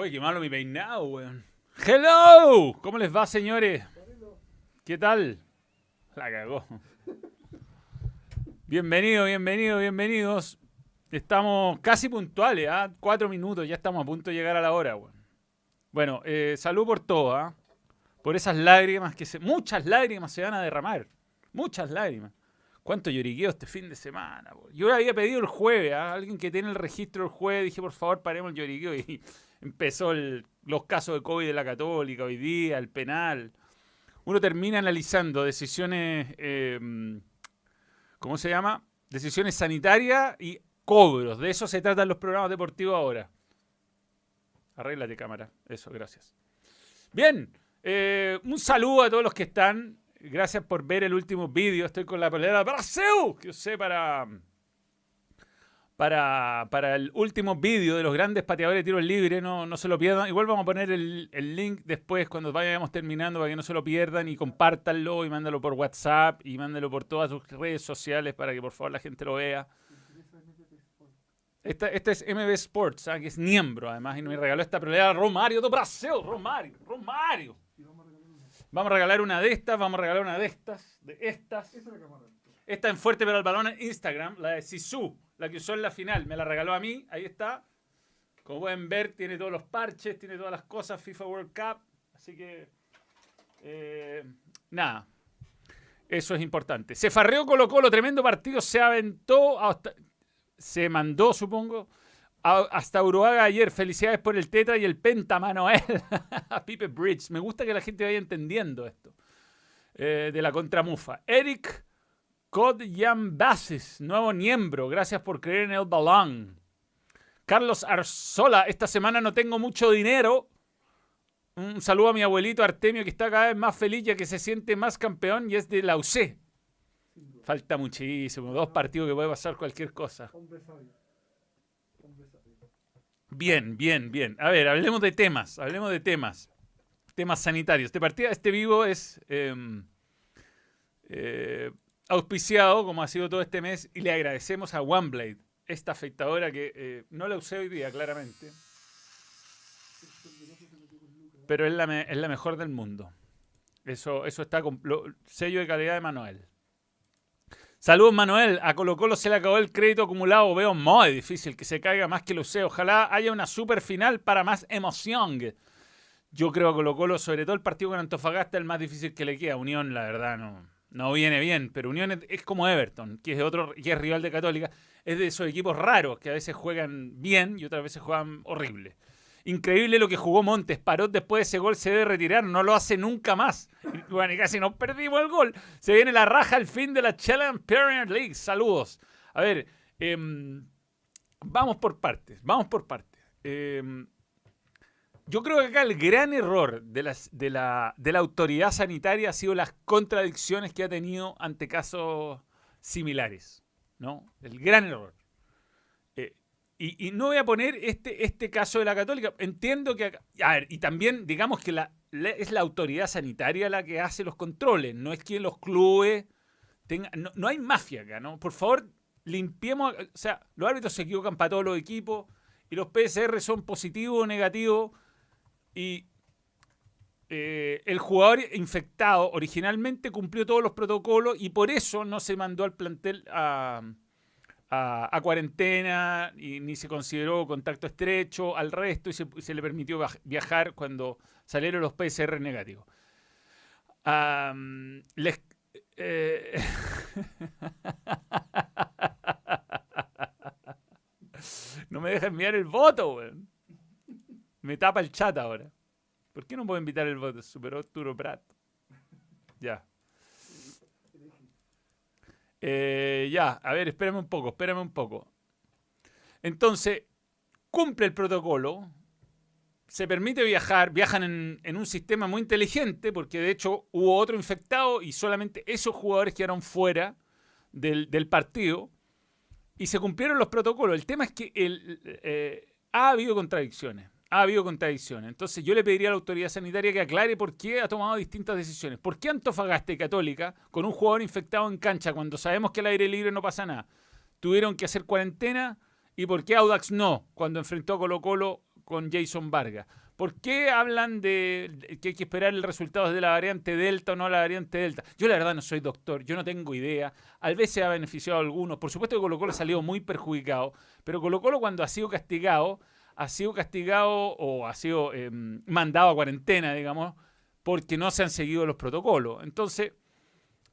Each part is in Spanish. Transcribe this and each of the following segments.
Uy, qué malo mi peinado, weón. Hello, ¿cómo les va, señores? ¿Qué tal? La cagó. Bienvenido, bienvenido, bienvenidos. Estamos casi puntuales, ¿ah? Cuatro minutos, ya estamos a punto de llegar a la hora, weón. Bueno, eh, salud por todo, ¿ah? Por esas lágrimas que se... Muchas lágrimas se van a derramar. Muchas lágrimas. ¿Cuánto lloriqueo este fin de semana? weón? Yo había pedido el jueves a alguien que tiene el registro el jueves. Dije, por favor, paremos el lloriqueo. Y empezó los casos de COVID de la Católica hoy día, el penal. Uno termina analizando decisiones, eh, ¿cómo se llama? Decisiones sanitarias y cobros. De eso se tratan los programas deportivos ahora. Arréglate cámara. Eso, gracias. Bien, eh, un saludo a todos los que están. Gracias por ver el último vídeo. Estoy con la pelea de Brasil, que usé para, para, para el último vídeo de los grandes pateadores de tiro libre. No, no se lo pierdan. Igual vamos a poner el, el link después cuando vayamos terminando para que no se lo pierdan y compártanlo y mándalo por WhatsApp y mándalo por todas sus redes sociales para que por favor la gente lo vea. Esta, esta es MB Sports, ¿ah? que es miembro además, y nos regaló esta pelea Romario do Brasil. Romario, Romario. Vamos a regalar una de estas, vamos a regalar una de estas, de estas. Esta en Fuerte pero el balón en Instagram, la de Sisu, la que usó en la final, me la regaló a mí, ahí está. Como pueden ver, tiene todos los parches, tiene todas las cosas, FIFA World Cup, así que... eh, nada, eso es importante. Se farreó Colo Colo, tremendo partido, se aventó, se mandó, supongo, hasta Uruguay ayer. Felicidades por el Tetra y el Penta Manuel. a Pipe Bridge. Me gusta que la gente vaya entendiendo esto. Eh, de la contramufa. Eric Kodyan Basis, nuevo miembro. Gracias por creer en el balón. Carlos Arzola, esta semana no tengo mucho dinero. Un saludo a mi abuelito Artemio, que está cada vez más feliz ya que se siente más campeón y es de la UC. Falta muchísimo, dos partidos que puede pasar cualquier cosa. Bien, bien, bien. A ver, hablemos de temas, hablemos de temas. Temas sanitarios. Este partido, este vivo es eh, eh, auspiciado, como ha sido todo este mes, y le agradecemos a OneBlade, esta afeitadora que eh, no la usé hoy día, claramente, pero es la, es la mejor del mundo. Eso, eso está con lo- sello de calidad de Manuel. Saludos, Manuel. A Colo Colo se le acabó el crédito acumulado. Veo muy difícil que se caiga más que lo sé. Ojalá haya una super final para más emoción. Yo creo a Colo Colo, sobre todo el partido con Antofagasta, el más difícil que le queda. Unión, la verdad, no, no viene bien. Pero Unión es, como Everton, que es, otro, que es rival de Católica. Es de esos equipos raros que a veces juegan bien y otras veces juegan horrible. Increíble lo que jugó Montes. Paró después de ese gol, se debe retirar. No lo hace nunca más. Bueno, y casi nos perdimos el gol. Se viene la raja al fin de la Challenge Premier League. Saludos. A ver, em, vamos por partes. Vamos por partes. Em, yo creo que acá el gran error de, las- de la, de la autoridad sanitaria ha sido las contradicciones que ha tenido ante casos similares. ¿no? El gran error. Eh, y, y no voy a poner este, este caso de la católica. Entiendo que... acá- a ver, y también digamos que la, la- es la autoridad sanitaria la que hace los controles, no es que los clubes tengan... No, no hay mafia acá, ¿no? Por favor, limpiemos... O sea, los árbitros se equivocan para todos los equipos y los PSR son positivos o negativos y eh, el jugador infectado originalmente cumplió todos los protocolos y por eso no se mandó al plantel a, a- cuarentena ni se consideró contacto estrecho al resto y se, le permitió viaj- viajar cuando salieron los PCR negativos. Eh, no me deja enviar el voto, weón. Me tapa el chat ahora. ¿Por qué no puedo invitar el voto? Super Arturo Prat. Ya. Eh, ya, a ver, espérame un poco, espérame un poco. Entonces, cumple el protocolo, se permite viajar, viajan en, un sistema muy inteligente, porque de hecho hubo otro infectado y solamente esos jugadores quedaron fuera del, partido y se cumplieron los protocolos. El tema es que eh, ha habido contradicciones. Ha habido contradicciones. Entonces yo le pediría a la autoridad sanitaria que aclare por qué ha tomado distintas decisiones. ¿Por qué Antofagasta y Católica, con un jugador infectado en cancha, cuando sabemos que al aire libre no pasa nada, tuvieron que hacer cuarentena? ¿Y por qué Audax no, cuando enfrentó a Colo Colo con Jason Vargas. ¿Por qué hablan de que hay que esperar el resultado de la variante Delta o no la variante Delta? Yo la verdad no soy doctor, yo no tengo idea. Al vez se ha beneficiado a algunos. Por supuesto que Colo Colo ha salido muy perjudicado, pero Colo Colo cuando ha sido castigado, ha sido castigado o ha sido em, mandado a cuarentena, digamos, porque no se han seguido los protocolos. Entonces,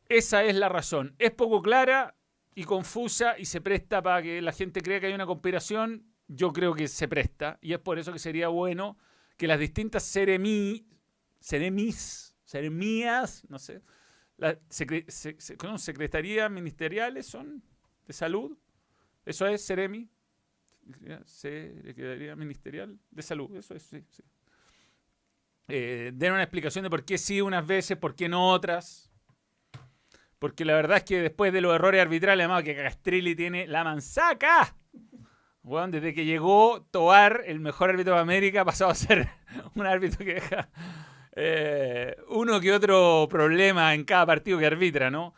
esa es la razón. Es poco clara y confusa y se presta para que la gente crea que hay una conspiración. Yo creo que se presta y es por eso que sería bueno que las distintas seremi, seremis, seremías, no sé, las secretarías ministeriales son de salud, eso es seremi, secretaría ministerial de salud, eso es, sí, sí. Eh, den una explicación de por qué sí unas veces, por qué no otras. Porque la verdad es que después de los errores arbitrales, además que Castrilli tiene la manzaca bueno, desde que llegó Toar, el mejor árbitro de América, ha pasado a ser un árbitro que deja eh, uno que otro problema en cada partido que arbitra, ¿no?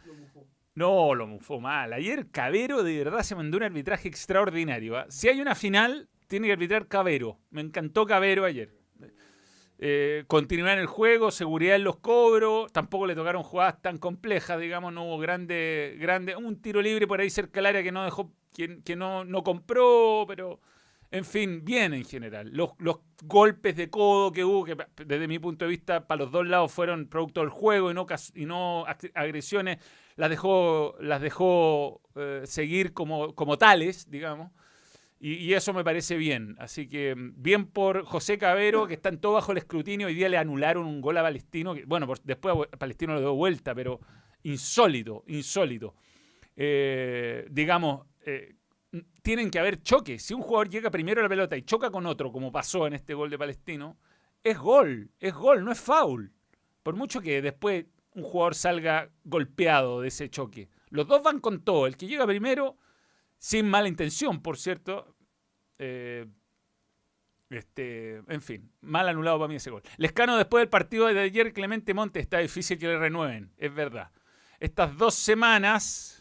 No, lo mufó mal. Ayer Cabero de verdad se mandó un arbitraje extraordinario. ¿ah? Si hay una final, tiene que arbitrar Cabero. Me encantó Cabero ayer. Eh, continuar en el juego, seguridad en los cobros. Tampoco le tocaron jugadas tan complejas, digamos. No hubo grande, grande. Un tiro libre por ahí cerca del área que no dejó que, no, no, compró, pero en fin, bien en general. Los, golpes de codo que hubo, que desde mi punto de vista para los dos lados fueron producto del juego y no, y no agresiones, las dejó, las dejó eh, seguir como, como tales, digamos. Y, eso me parece bien. Así que bien por José Cabero, que está en todo bajo el escrutinio. Hoy día le anularon un gol a Palestino. Bueno, después a Palestino lo dio vuelta, pero insólito, insólito. Eh, digamos, eh, tienen que haber choques. Si un jugador llega primero a la pelota y choca con otro, como pasó en este gol de Palestino, es gol, es gol, no es foul. Por mucho que después un jugador salga golpeado de ese choque. Los dos van con todo. El que llega primero, sin mala intención, por cierto. Eh, este, en fin, mal anulado para mí ese gol. Lescano después del partido de ayer, Clemente Monte, está difícil que le renueven, es verdad. Estas dos semanas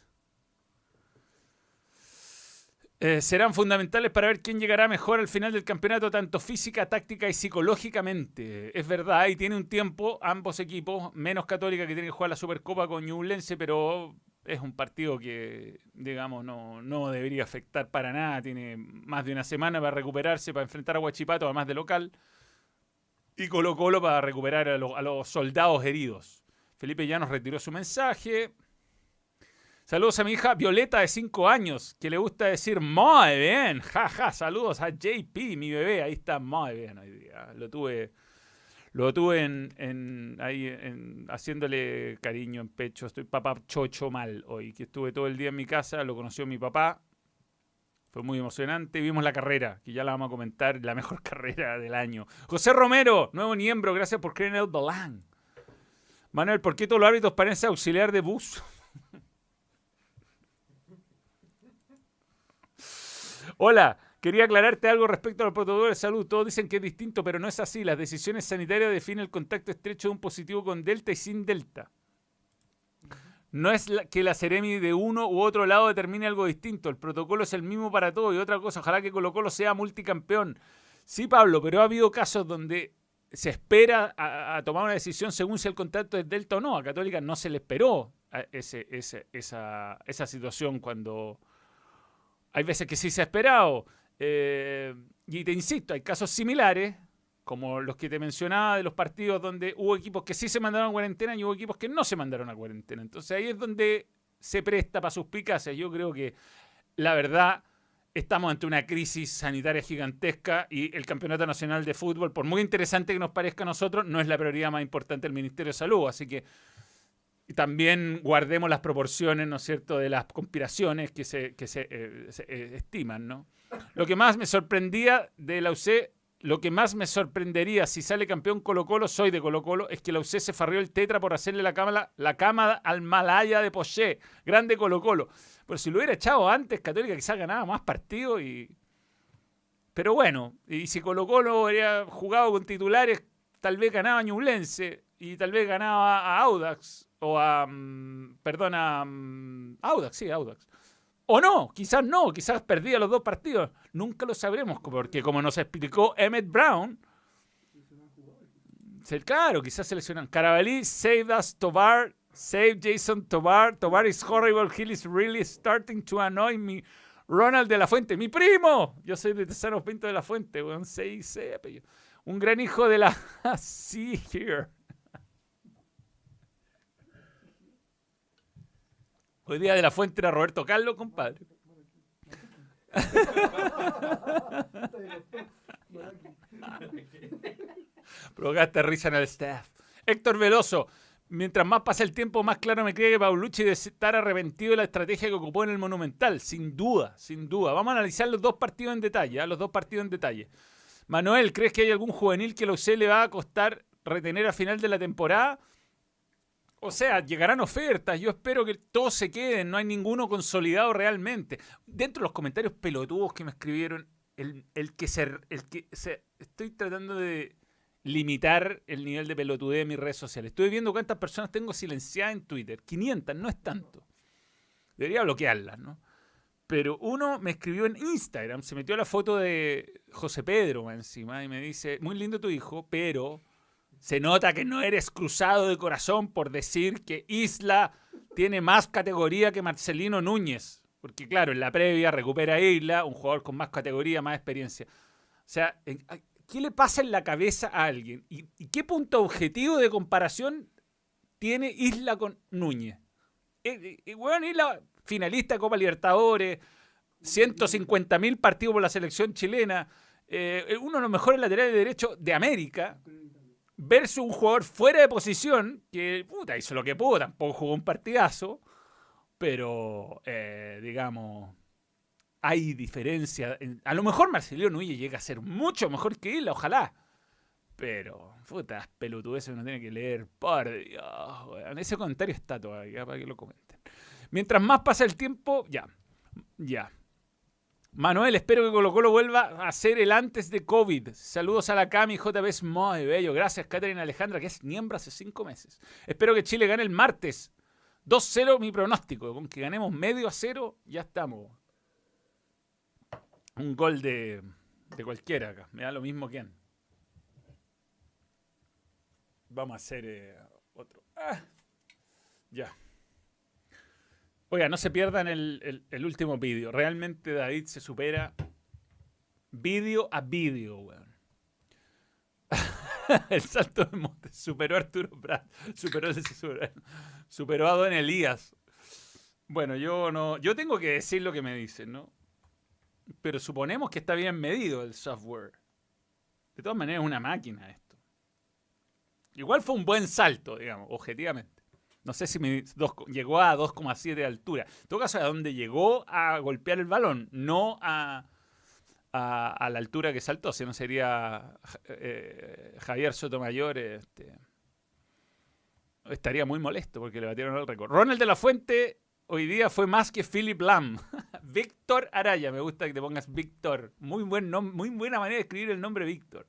eh, serán fundamentales para ver quién llegará mejor al final del campeonato, tanto física, táctica y psicológicamente. Es verdad, ahí tiene un tiempo ambos equipos, menos Católica que tiene que jugar la Supercopa con Ñublense, pero es un partido que, digamos, no, no debería afectar para nada. Tiene más de una semana para recuperarse, para enfrentar a Huachipato, además de local. Y Colo Colo para recuperar a los soldados heridos. Felipe ya nos retiró su mensaje. Saludos a mi hija Violeta de 5 años, que le gusta decir muy bien. Jaja, saludos a JP, mi bebé. Ahí está muy bien hoy día. Lo tuve, lo tuve en, ahí haciéndole cariño en pecho. Estoy papá chocho mal hoy, que estuve todo el día en mi casa. Lo conoció mi papá. Fue muy emocionante. Vimos la carrera, que ya la vamos a comentar, la mejor carrera del año. José Romero, nuevo miembro, gracias por creer en el Balán. Manuel, ¿por qué todos los árbitros parecen auxiliar de bus? Hola, quería aclararte algo respecto al protocolo de salud. Todos dicen que es distinto, pero no es así. Las decisiones sanitarias definen el contacto estrecho de un positivo con delta y sin delta. No es que la Ceremi de uno u otro lado determine algo distinto. El protocolo es el mismo para todos. Y otra cosa, ojalá que Colo Colo sea multicampeón. Sí, Pablo, pero ha habido casos donde se espera a, tomar una decisión según si el contacto es delta o no. A Católica no se le esperó ese, esa, esa situación cuando, hay veces que sí se ha esperado. Eh, y te insisto, hay casos similares, como los que te mencionaba de los partidos donde hubo equipos que sí se mandaron a cuarentena y hubo equipos que no se mandaron a cuarentena. Entonces ahí es donde se presta para suspicacias. Yo creo que la verdad estamos ante una crisis sanitaria gigantesca y el Campeonato Nacional de Fútbol, por muy interesante que nos parezca a nosotros, no es la prioridad más importante del Ministerio de Salud. Así que y también guardemos las proporciones, ¿no es cierto?, de las conspiraciones que se, que se, eh, eh, estiman, ¿no? Lo que más me sorprendía de la UC, lo que más me sorprendería si sale campeón Colo Colo, soy de Colo Colo, es que la UC se farrió el tetra por hacerle la cama, la al Malaya de Poché, grande Colo Colo. Pero si lo hubiera echado antes, Católica quizás ganaba más partidos y... Pero bueno, y si Colo Colo hubiera jugado con titulares, tal vez ganaba Ñublense y tal vez ganaba a Audax o a. Mm, perdón, a. Mm, Audax, sí, Audax. O no, quizás no, quizás perdía los dos partidos. Nunca lo sabremos, porque como nos explicó Emmett Brown, claro, quizás seleccionan Carabalí, save us, Tobar, save Jason Tobar, Tobar is horrible, he is really starting to annoy me. Ronald de la Fuente, mi primo. Yo soy de Tesano Pinto de la Fuente, weón, 6 apellido. Un gran hijo de la... See here. Hoy día de la Fuente era Roberto Carlos, compadre. Provocaste risa en el staff. Héctor Veloso. Mientras más pasa el tiempo, más claro me cree que Paulucci debe estar arrepentido de la estrategia que ocupó en el Monumental. Sin duda, sin duda. Vamos a analizar los dos partidos en detalle. ¿ah? Los dos partidos en detalle. Manuel, ¿crees que hay algún juvenil que la UC le va a costar retener a final de la temporada? O sea, llegarán ofertas. Yo espero que todos se queden. No hay ninguno consolidado realmente. Dentro de los comentarios pelotudos que me escribieron, el, que se. El que se estoy tratando de limitar el nivel de pelotudez de mis redes sociales. Estoy viendo cuántas personas tengo silenciadas en Twitter. 500, no es tanto. Debería bloquearlas, ¿no? Pero uno me escribió en Instagram, se metió la foto de José Pedro encima y me dice, muy lindo tu hijo, pero se nota que no eres cruzado de corazón por decir que Isla tiene más categoría que Marcelino Núñez. Porque claro, en la previa recupera Isla, un jugador con más categoría, más experiencia. O sea, ¿qué le pasa en la cabeza a alguien? ¿Y, qué punto objetivo de comparación tiene Isla con Núñez? Eh, eh, weón, Isla, finalista de Copa Libertadores, 150 mil partidos por la selección chilena, eh, uno de los mejores laterales de derecho de América, versus un jugador fuera de posición que, puta, hizo lo que pudo, tampoco jugó un partidazo, pero, eh, digamos, hay diferencia. En- A lo mejor Marcelino Núñez llega a ser mucho mejor que él, ojalá. Pero, puta, pelotudeces uno tiene que leer. Por Dios. Ese comentario está todavía para que lo comenten. Mientras más pasa el tiempo, ya. Ya. Manuel, espero que Colo Colo vuelva a ser el antes de COVID. Saludos a la Cami, JB muy bello. Gracias, Catherine Alejandra, que es miembro hace cinco meses. Espero que Chile gane el martes. 2-0 mi pronóstico. Con que ganemos medio a cero, ya estamos. Un gol de, de cualquiera acá. Me da lo mismo quién. Vamos a hacer eh, otro. Ah, ya. Oiga, no se pierdan el, último vídeo. Realmente David se supera vídeo a vídeo, weón. el salto de monte superó a Arturo Prat. Superó, superó, superó a Don Elías. Bueno, yo no. Yo tengo que decir lo que me dicen, ¿no? Pero suponemos que está bien medido el software. De todas maneras, es una máquina esto. Igual fue un buen salto, digamos, objetivamente. No sé si mi dos- llegó a 2,7 de altura. En todo caso, a donde llegó a golpear el balón, no a, a, la altura que saltó, si no sería eh, Javier Sotomayor. Este, estaría muy molesto porque le batieron el récord. Ronald de la Fuente hoy día fue más que Philip Lam. Víctor Araya, me gusta que te pongas Víctor. Muy, buen muy buena manera de escribir el nombre Víctor.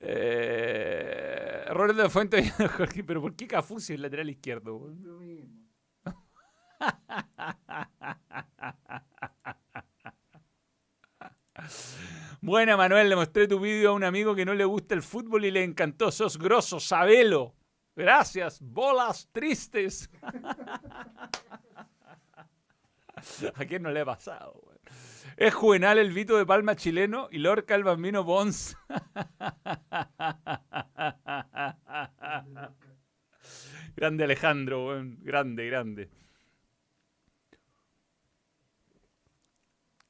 Eh, de Fuente, Jorge, pero ¿por qué Cafú si es lateral izquierdo? Lo mismo. Buena, Manuel, le mostré tu vídeo a un amigo que no le gusta el fútbol y le encantó. Sos grosso, sabelo. Gracias, bolas tristes. ¿A quién no le ha pasado? Es Juvenal el Vito de Palma chileno y Lorca el Bambino Bons. grande Alejandro, weón. grande, grande.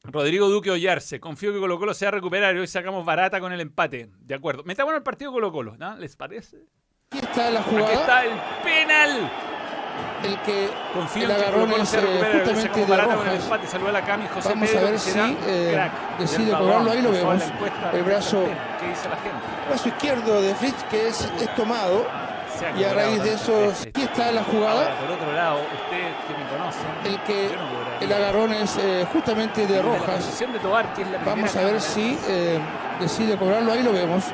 Rodrigo Duque Ollarse. Confío que Colo Colo se va a recuperar y hoy sacamos barata con el empate. De acuerdo. Metámonos al partido Colo Colo, ¿no? ¿Les parece? Aquí está la Aquí jugada. está el penal. El que Confío el que agarrón es eh, justamente de el Rojas. empate. Saluda a la Cami José Vamos a ver si eh, decide cobrarlo. Ahí lo vemos. El brazo, ¿Qué dice la gente? brazo izquierdo de Fritz que es, es tomado. Y a raíz de tantas eso, aquí está la jugada. por otro lado, ustedes que me conocen, El que el agarrón es eh, justamente de Rojas. Vamos a ver si eh, decide cobrarlo. Ahí lo vemos.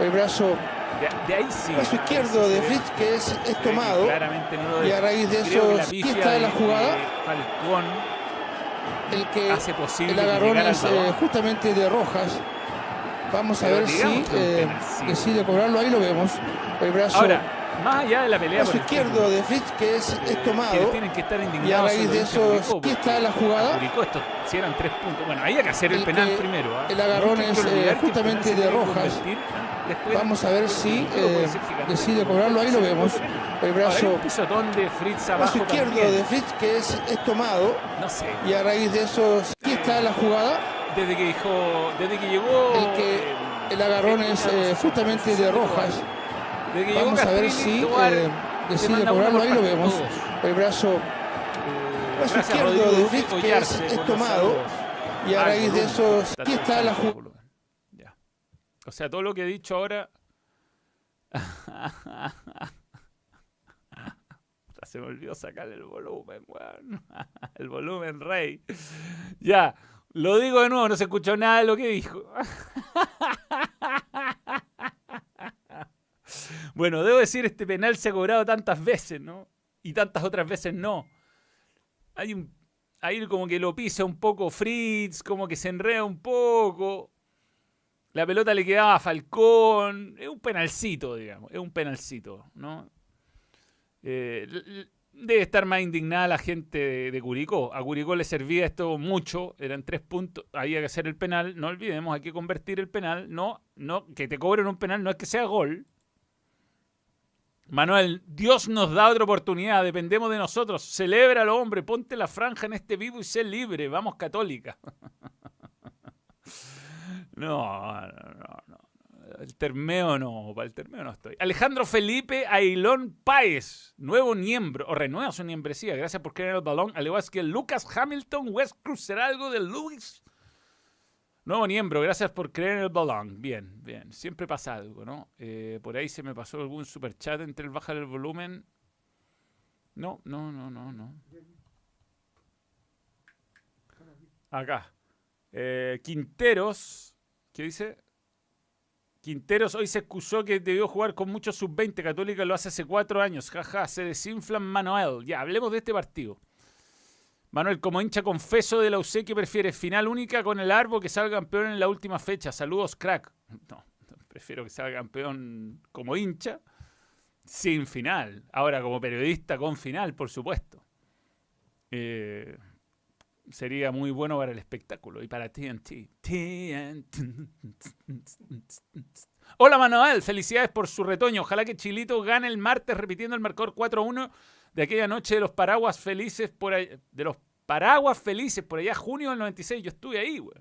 El brazo, De, de ahí sí. ahí izquierdo de. Fritz que es, tomado. Claramente no lo Y a raíz de eso, está de- la jugada. Falcón el que hace posible el agarrón es eh, justamente de Rojas. Vamos a Pero ver si eh, decide cobrarlo. Ahí lo vemos. El brazo, Ahora, más allá de la pelea brazo por izquierdo de Fritz que es, es tomado. tienen que estar Y a indignados raíz de los eso, aquí está la jugada. esto, si eran tres puntos. Bueno, había que hacer el, El penal que- primero. ¿ah? el agarrón es, eh, justamente de Rojas. ¿ah? después- Vamos a ver si eh, decide cobrarlo. Ahí lo vemos. El brazo, de Fritz abajo izquierdo también. de Fritz que es, es tomado. No sé. Y a raíz de eso, aquí está la jugada. Desde que dijo, desde que llegó El que- eh, El agarrón es justamente de Rojas. Vamos a ver si eh, decide cobrarlo. Ahí lo vemos. todos. El brazo Eh, brazo izquierdo Rodrigo de Fritz, que es- es tomado. y a el raíz de eso, Está aquí está la el jugada. O sea, todo lo que he dicho ahora. Se me olvidó sacar el volumen, weón. El volumen, rey. Ya. Lo digo de nuevo, no se escuchó nada de lo que dijo. Bueno, debo decir, este penal se ha cobrado tantas veces, ¿no? Y tantas otras veces no. Hay un. Ahí como que lo pisa un poco Fritz, como que se enreda un poco. La pelota le quedaba a Falcón. Es un penalcito, digamos. Es un penalcito, ¿no? Eh, debe estar más indignada la gente de, de Curicó. A Curicó le servía esto mucho. Eran tres puntos. Había que hacer el penal. No olvidemos, hay que convertir el penal. No, no, que te cobren un penal no es que sea gol. Manuel, Dios nos da otra oportunidad, dependemos de nosotros. Celébralo, hombre, ponte la franja en este vivo y sé libre. Vamos, católica. No, no, no, no. El termeo no, para el termeo no estoy. Alejandro Felipe Ailón Páez, nuevo miembro, o renueva su membresía. Gracias por creer en el balón. Al igual que Lucas Hamilton, West Cruz, ¿será algo de Luis? Nuevo miembro, gracias por creer en el balón. Bien, bien. Siempre pasa algo, ¿no? Eh, por ahí se me pasó algún super chat entre el bajar el volumen. No, no, no, no, no. Acá. Eh, Quinteros, ¿qué dice? Quinteros hoy se excusó que debió jugar con muchos sub-20. Católica lo hace hace cuatro años. Jaja, se desinflan Manuel. Ya, hablemos de este partido. Manuel, como hincha confeso de la UC, ¿qué prefieres? ¿Final única con el Arbo que salga campeón en la última fecha? Saludos, crack. No, prefiero que salga campeón como hincha sin final. Ahora, como periodista, con final, por supuesto. Eh, sería muy bueno para el espectáculo y para TNT. TNT. Hola Manuel, felicidades por su retoño. Ojalá que Chilito gane el martes repitiendo el marcador 4-1 de aquella noche de los paraguas felices por de los paraguas felices por allá junio del 96. Yo estuve ahí, güey.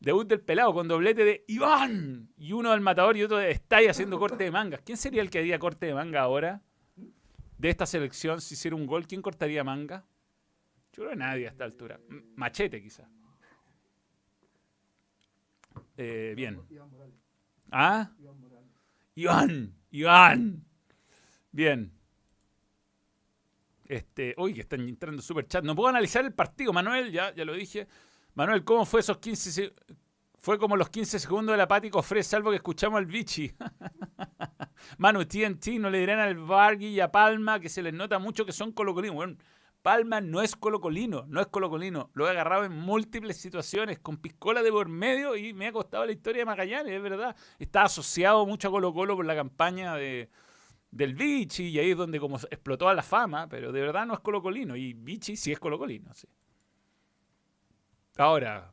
Debut del pelado con doblete de Iván y uno del matador y otro de Estay haciendo corte de mangas. ¿Quién sería el que haría corte de manga ahora? De esta selección, si hiciera un gol, ¿quién cortaría manga? Yo creo que nadie a esta altura. Machete, quizá. Eh, bien. ¿Ah? Iván, Iván. Bien. Este, uy, que están entrando super chat. No puedo analizar el partido, Manuel, ya, ya lo dije. Manuel, ¿cómo fue esos 15 se- Fue como los 15 segundos del apático Fred, salvo que escuchamos al bichi. Manu, TNT, no le dirán al Vargui y a Palma que se les nota mucho que son colocolinos. Bueno, Palma no es colocolino, no es colocolino. Lo he agarrado en múltiples situaciones, con piscola de por medio y me ha costado la historia de Magallanes, es verdad. Está asociado mucho a Colo Colo por la campaña de, del Vichy y ahí es donde como explotó a la fama, pero de verdad no es colocolino y Vichy sí es colocolino, sí. Ahora,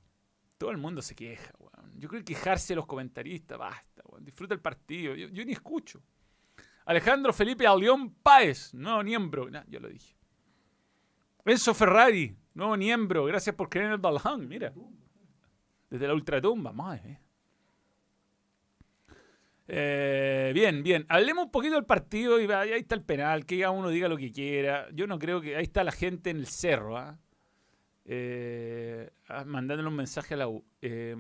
todo el mundo se queja, weón. Yo creo que quejarse de los comentaristas, basta, weón. Disfruta el partido. Yo, ni escucho. Alejandro Felipe Alleón Páez, nuevo miembro. Nah, yo lo dije. Enzo Ferrari, nuevo miembro. Gracias por creer en el balón, mira. Desde la ultratumba, madre. Eh, bien, bien. Hablemos un poquito del partido y ahí está el penal. Que cada uno diga lo que quiera. Yo no creo que. Ahí está la gente en el cerro, ¿ah? Eh, ah, mandándole un mensaje a la U. Eh,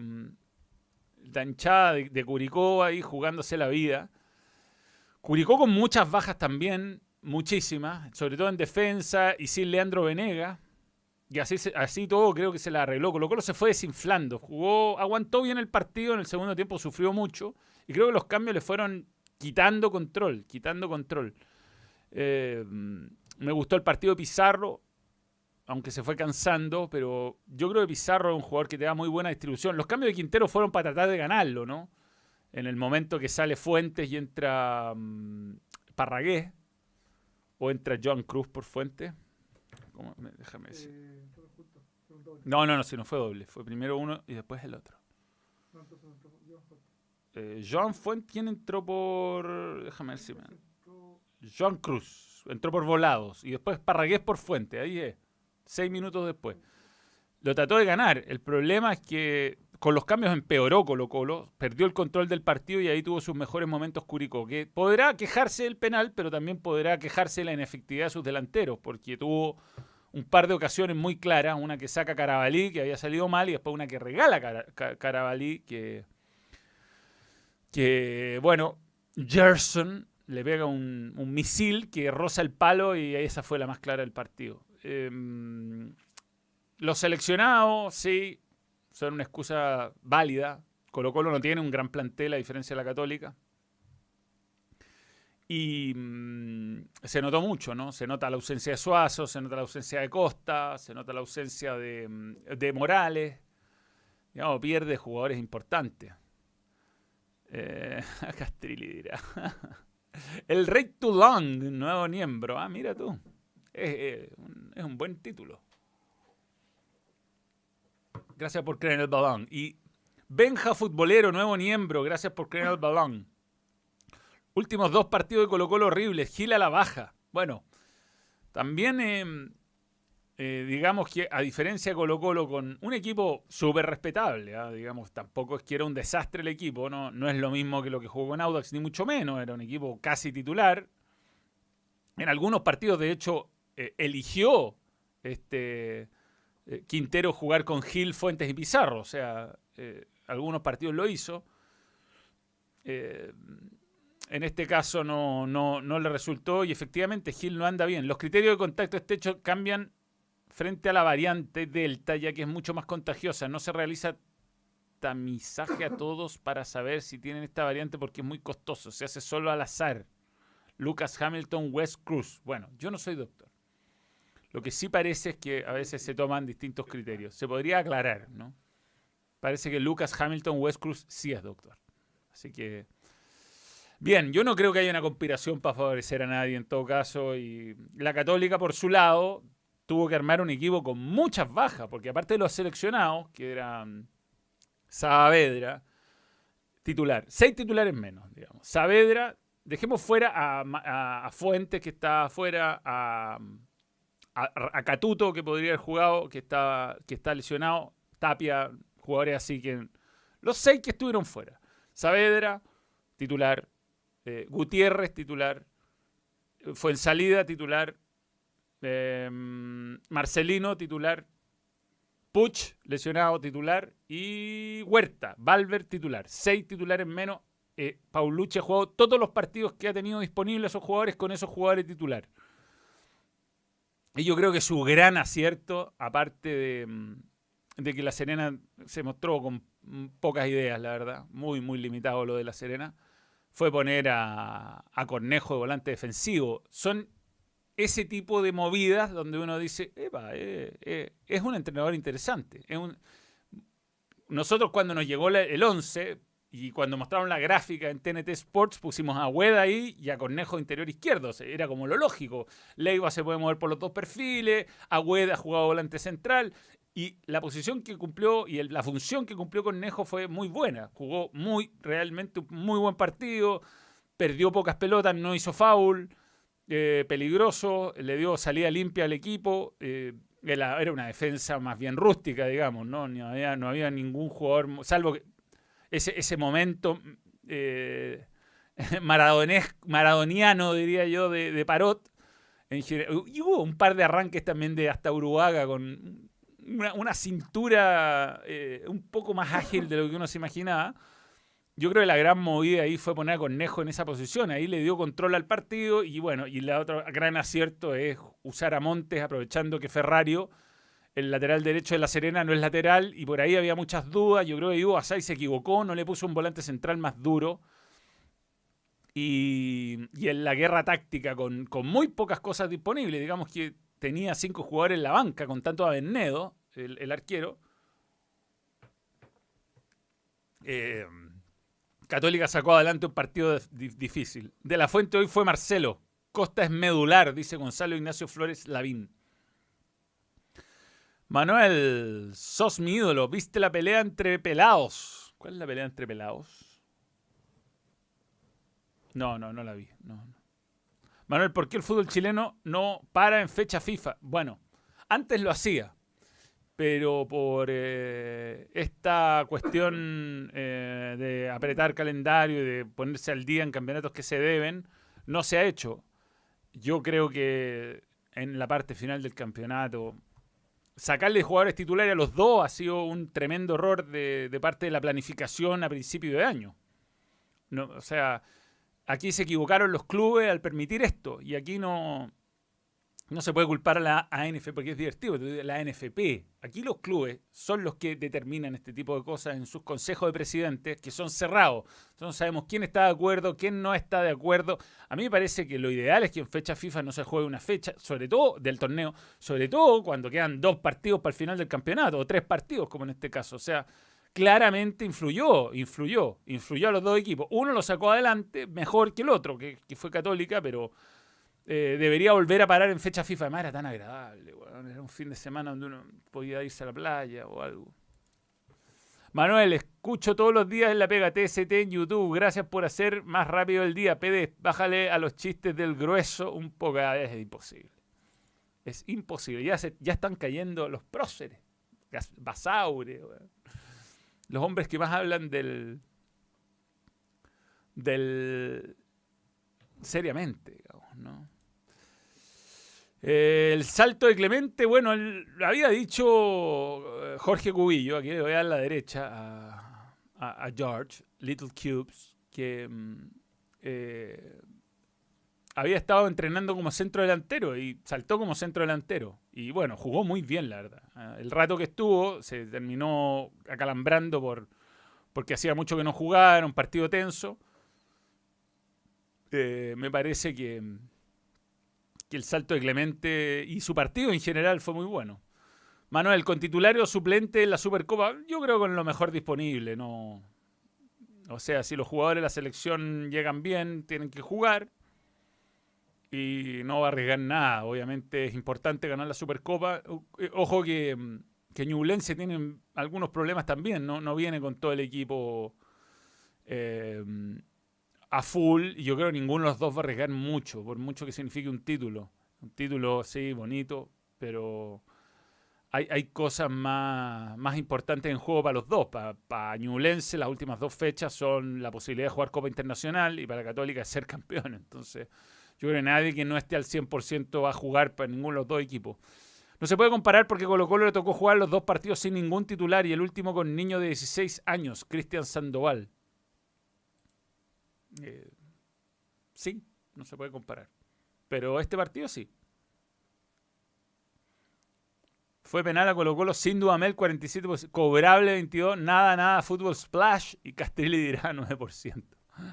de, Curicó ahí jugándose la vida. Curicó con muchas bajas también, muchísimas, sobre todo en defensa y sin Leandro Venega. Y así, así todo creo que se la arregló. Colo Colo se fue desinflando. Jugó, aguantó bien el partido, en el segundo tiempo sufrió mucho. Y creo que los cambios le fueron quitando control, quitando control. Eh, me gustó el partido de Pizarro. aunque se fue cansando, pero yo creo que Pizarro es un jugador que te da muy buena distribución. Los cambios de Quintero fueron para tratar de ganarlo, ¿no? En el momento que sale Fuentes y entra mm, Parragués, o entra John Cruz por Fuentes. Déjame decir. Eh. No, no, no, si no fue doble. Fue primero uno y después el otro. No, entonces no entró. Yo, falta. Eh, Joan Fuentes, ¿quién entró por...? Déjame ver si me... Joan Cruz entró por volados y después Parragués por Fuente, ahí es, seis minutos después. Lo trató de ganar. El problema es que con los cambios empeoró Colo Colo, perdió el control del partido y ahí tuvo sus mejores momentos Curicó, que podrá quejarse del penal, pero también podrá quejarse de la inefectividad de sus delanteros, porque tuvo un par de ocasiones muy claras, una que saca Carabalí, que había salido mal, y después una que regala Cara- Ca- Carabalí, que, que bueno, Gerson le pega un, un misil que roza el palo y esa fue la más clara del partido. Em, los seleccionados, sí, son una excusa válida. Colo Colo no tiene un gran plantel a diferencia de la Católica. Y mm, se notó mucho, ¿no? Se nota la ausencia de Suazo, se nota la ausencia de Costa, se nota la ausencia de, mm, de Morales. Digamos, pierde jugadores importantes. Eh, Castrilli dirá. El Rey Toulon, nuevo miembro. Ah, mira tú. Es, un- un buen título. Gracias por creer en el balón. Y Benja Futbolero, nuevo miembro. Gracias por creer en el balón. Últimos dos partidos de Colo Colo horribles. Gil a la baja. Bueno, también eh, eh, digamos que a diferencia de Colo Colo con un equipo súper respetable, ¿ah? digamos, tampoco es que era un desastre el equipo, ¿no? no es lo mismo que lo que jugó con Audax, ni mucho menos, era un equipo casi titular. En algunos partidos, de hecho, eh, eligió este, eh, Quintero jugar con Gil, Fuentes y Pizarro, o sea, algunos partidos lo hizo. En este caso no, no, no le resultó y efectivamente Gil no anda bien. Los criterios de contacto estrecho cambian frente a la variante Delta, ya que es mucho más contagiosa. No se realiza tamizaje a todos para saber si tienen esta variante porque es muy costoso. Se hace solo al azar. Lucas Hamilton, West Cruz. Bueno, yo no soy doctor. Lo que sí parece es que a veces se toman distintos criterios. Se podría aclarar, ¿no? Parece que Lucas Hamilton, West Cruz sí es doctor. Así que... Bien, yo no creo que haya una conspiración para favorecer a nadie en todo caso. Y la Católica, por su lado, tuvo que armar un equipo con muchas bajas, porque aparte de los seleccionados, que eran Saavedra, titular, seis titulares menos, digamos. Saavedra, dejemos fuera a, Fuentes, que está afuera, a Catuto, que podría haber jugado, que está, que está lesionado, Tapia, jugadores así que... Los seis que estuvieron fuera. Saavedra, titular. eh, Gutiérrez, titular. Fue en salida, titular. Eh, Marcelino, titular. Puch, lesionado, titular. Y Huerta, Valver, titular. Seis titulares menos. Eh, Paulucci ha jugado todos los partidos que ha tenido disponibles esos jugadores con esos jugadores titular. Y yo creo que su gran acierto, aparte de, mm, de que La Serena se mostró con mm, pocas ideas, la verdad, muy, muy limitado lo de La Serena, fue poner a, a Cornejo de volante defensivo. Son ese tipo de movidas donde uno dice, eh, eh, es un entrenador interesante. Nosotros cuando nos llegó el 11 y cuando mostraron la gráfica en TNT Sports pusimos a Hueda ahí y a Cornejo interior izquierdo. Era como lo lógico. Leiva se puede mover por los dos perfiles, Agüeda ha jugado volante central y la posición que cumplió y la función que cumplió Cornejo fue muy buena. Jugó muy, realmente un muy buen partido, perdió pocas pelotas, no hizo foul eh, peligroso, le dio salida limpia al equipo. eh, era, una defensa más bien rústica, digamos, ¿no? No había, no había ningún jugador, salvo que ese, ese momento eh, maradoniano, diría yo, de, de Parot. En y hubo un par de arranques también de hasta Uruguaga con una, una cintura eh, un poco más ágil de lo que uno se imaginaba. Yo creo que la gran movida ahí fue poner a Cornejo en esa posición. Ahí le dio control al partido y bueno, y la otra gran acierto es usar a Montes aprovechando que Ferrario, el lateral derecho de La Serena, no es lateral y por ahí había muchas dudas. Yo creo que Ivo Asai se equivocó, no le puso un volante central más duro. Y, y en la guerra táctica con, con muy pocas cosas disponibles, digamos que tenía cinco jugadores en la banca, con tanto a Bennedo, el, el arquero. Eh, Católica sacó adelante un partido difícil. De la fuente hoy fue Marcelo. Costa es medular, dice Gonzalo Ignacio Flores Lavín. Manuel, sos mi ídolo. ¿Viste la pelea entre pelados? ¿Cuál es la pelea entre pelados? No, no, no la vi. No, no. Manuel, ¿por qué el fútbol chileno no para en fecha FIFA? Bueno, antes lo hacía, pero por eh, esta cuestión eh, de apretar calendario y de ponerse al día en campeonatos que se deben, no se ha hecho. Yo creo que en la parte final del campeonato, sacarle jugadores titulares a los dos ha sido un tremendo error de, de parte de la planificación a principio de año. No, o sea, aquí se equivocaron los clubes al permitir esto y aquí no, no se puede culpar a la ANFP porque es divertido, la NFP. Aquí los clubes son los que determinan este tipo de cosas en sus consejos de presidentes que son cerrados. Entonces sabemos quién está de acuerdo, quién no está de acuerdo. A mí me parece que lo ideal es que en fecha FIFA no se juegue una fecha, sobre todo del torneo, sobre todo cuando quedan dos partidos para el final del campeonato o tres partidos como en este caso. O sea, claramente influyó, influyó, influyó a los dos equipos. Uno lo sacó adelante mejor que el otro, que, que fue Católica, pero eh, debería volver a parar en fecha FIFA. Además era tan agradable, weón. era un fin de semana donde uno podía irse a la playa o algo. Manuel, escucho todos los días en la pega TST en YouTube. Gracias por hacer más rápido el día. PD, bájale a los chistes del grueso un poco. Ah, Es imposible. Es imposible. Ya, se, ya están cayendo los próceres. Basaure. Los hombres que más hablan del. del. seriamente, ¿no? El salto de Clemente, bueno, había dicho eh, Jorge Cubillo, aquí le voy a la derecha a George, Little Cubes, que mm, eh, había estado entrenando como centro delantero y saltó como centro delantero. Y bueno, jugó muy bien, la verdad. Ah, El rato que estuvo se terminó acalambrando por, porque hacía mucho que no jugaba, era un partido tenso. Eh, me parece que, el salto de Clemente y su partido en general fue muy bueno. Manuel, con titulario suplente en la Supercopa, yo creo con lo mejor disponible, no. O sea, si los jugadores de la selección llegan bien, tienen que jugar. Y no va a arriesgar nada. Obviamente es importante ganar la Supercopa. Eh, Ojo que, que tiene algunos problemas también. No, no viene con todo el equipo eh, a full. Y yo creo que ninguno de los dos va a arriesgar mucho, por mucho que signifique un título. Un título, sí, bonito, pero hay, hay cosas más, más importantes en juego para los dos. Para, para las últimas dos fechas son la posibilidad de jugar Copa Internacional y para Católica ser campeón. Entonces, yo creo que nadie que no esté al 100% va a jugar para ninguno de los dos equipos. No se puede comparar porque Colo Colo le tocó jugar los dos partidos sin ningún titular y el último con niño de 16 años, Cristian Sandoval. Eh, sí, no se puede comparar. Pero este partido sí. Fue penal a Colo Colo sin Dudamel 47%, cobrable 22, nada, nada, fútbol splash y Castrilli dirá 9%.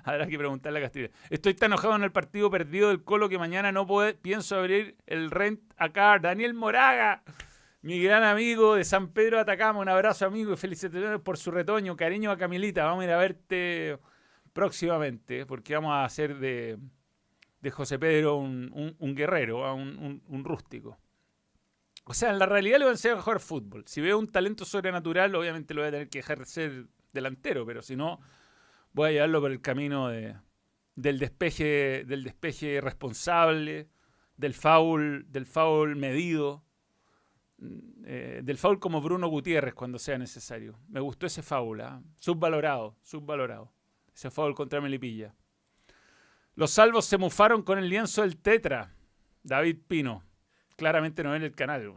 Habrá que preguntarle a Castrilli. Estoy tan enojado en el partido perdido del Colo que mañana no puedo, pienso abrir el rent acá. Daniel Moraga, mi gran amigo de San Pedro Atacama, un abrazo amigo y felicitaciones por su retoño. Cariño a Camilita, vamos a ir a verte próximamente porque vamos a hacer de, de José Pedro un, un- guerrero, un, un- un rústico. O sea, en la realidad le voy a enseñar a jugar fútbol. Si veo un talento sobrenatural, obviamente lo voy a tener que dejar de ser delantero, pero si no, voy a llevarlo por el camino de, del despeje, del despeje responsable, del foul, del foul medido, mm, eh, del foul como Bruno Gutiérrez cuando sea necesario. Me gustó ese foul, ¿ah? subvalorado, subvalorado. Ese foul contra Melipilla. Los salvos se mufaron con el lienzo del Tetra. David Pino. Claramente no ven el canal.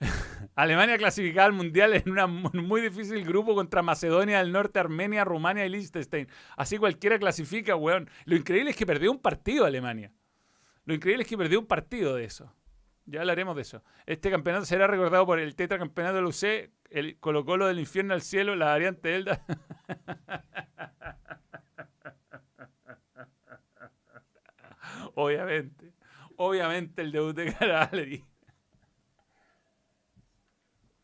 Alemania clasificada al Mundial en mu- muy difícil grupo contra Macedonia del Norte, Armenia, Rumania y Liechtenstein. Así cualquiera clasifica, weón. Lo increíble es que perdió un partido Alemania. Lo increíble es que perdió un partido de eso. Ya hablaremos de eso. Este campeonato será recordado por el tetracampeonato del UC, el Colo Colo del infierno al cielo, la variante Delta. obviamente. Obviamente el debut de Cavalry.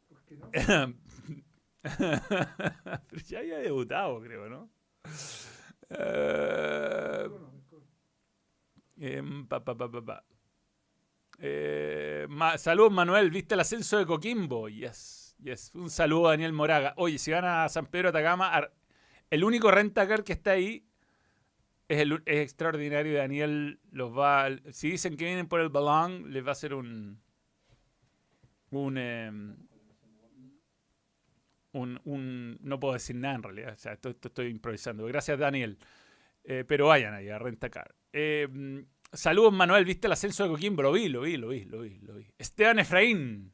¿Por qué no? Pero ya había debutado, creo, ¿no? Eh, Bueno, mejor. Em, pa, pa, pa, pa, pa. Eh, saludos, Manuel. ¿Viste el ascenso de Coquimbo? Yes, yes. Un saludo a Daniel Moraga. Oye, si gana San Pedro Atacama, el único rentacar que está ahí es, el, extraordinario. Daniel los va. a- Si dicen que vienen por el balón, les va a hacer un. Un. em, un, no puedo decir nada en realidad. O sea, esto, esto estoy improvisando. Gracias, Daniel. Eh, pero vayan ahí a Rentacar. Mm, saludos, Manuel. ¿Viste el ascenso de Coquimbo? Lo vi, lo vi, lo vi, lo vi, lo vi. Esteban Efraín.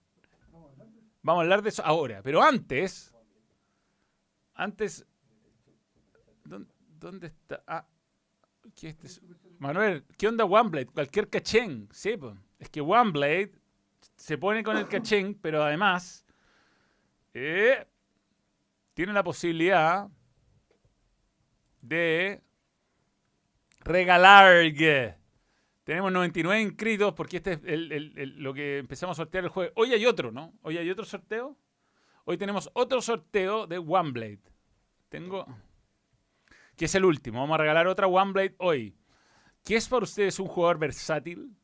Vamos a hablar de eso ahora. Pero antes. Antes. ¿Dónde, está? Ah. ¿qué este es? Manuel, ¿qué onda OneBlade? Cualquier cachén. Sí, es que OneBlade se pone con el cachén, pero además. eh, tiene la posibilidad de regalar. Tenemos 99 inscritos porque este es el- el- el- lo que empezamos a sortear el jueves. Hoy hay otro, ¿no? Hoy hay otro sorteo. Hoy tenemos otro sorteo de OneBlade. Tengo. Que es el último. Vamos a regalar otra OneBlade hoy. ¿Qué es para ustedes un jugador versátil?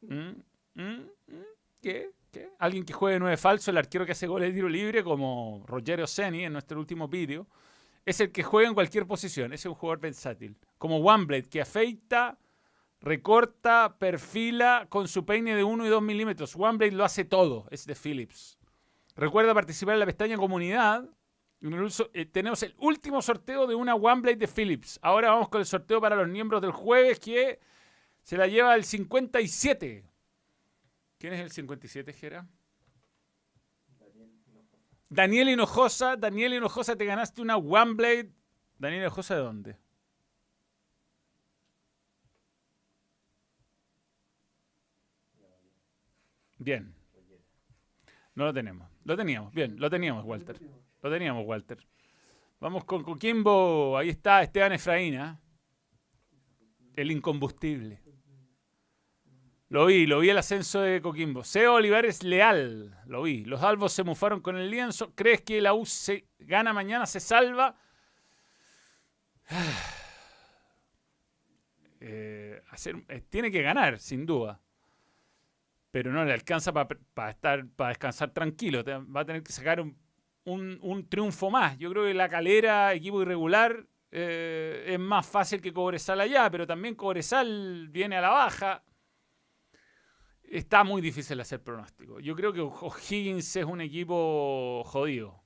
¿Mm? ¿Mm? ¿Mm? ¿Qué? ¿Qué? Alguien que juegue nueve falso, el arquero que hace goles de tiro libre, como Rogerio Seni en nuestro último vídeo. Es el que juega en cualquier posición. Es un jugador versátil. Como OneBlade, que afeita, recorta, perfila con su peine de 1 y 2 milímetros. OneBlade lo hace todo. Es de Philips. Recuerda participar en la pestaña comunidad. Eh, tenemos el último sorteo de una OneBlade de Philips. Ahora vamos con el sorteo para los miembros del jueves que se la lleva el 57. ¿Quién es el 57, Gera? Daniel Hinojosa. Daniel Hinojosa, te ganaste una OneBlade. Daniel Hinojosa, ¿de dónde? Bien. No lo tenemos. Lo teníamos. Bien, lo teníamos, Walter. Lo teníamos, Walter. Vamos con Coquimbo. Ahí está Esteban Efraína. El incombustible. Lo vi, lo vi el ascenso de Coquimbo. Seo Olivares Leal. Lo vi. Los albos se mufaron con el lienzo. ¿Crees que la U se gana mañana, se salva? Eh, eh, tiene que ganar, sin duda. Pero no le alcanza para estar para descansar tranquilo. Va a tener que sacar un, un- un triunfo más. Yo creo que la calera, equipo irregular, eh, es más fácil que Cobresal allá, pero también Cobresal viene a la baja. Está muy difícil hacer pronóstico. Yo creo que O'Higgins es un equipo jodido.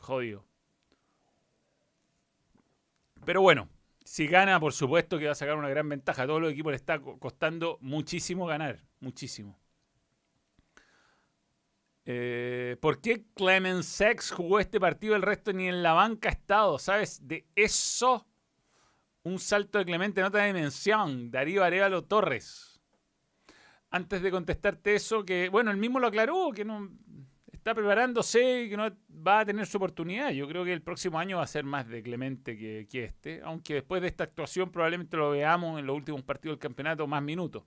Jodido. Pero bueno, si gana, por supuesto que va a sacar una gran ventaja. A todos los equipos le está co- costando muchísimo ganar. Muchísimo. Eh, ¿Por qué Clemens Sex jugó este partido el resto ni en la banca ha estado? ¿Sabes? De eso, un salto de Clemente en otra dimensión. Darío Arevalo Torres. Antes de contestarte eso, que bueno, él mismo lo aclaró, que no está preparándose y que no va a tener su oportunidad. Yo creo que el próximo año va a ser más de Clemente que, que este, aunque después de esta actuación probablemente lo veamos en los últimos partidos del campeonato más minutos.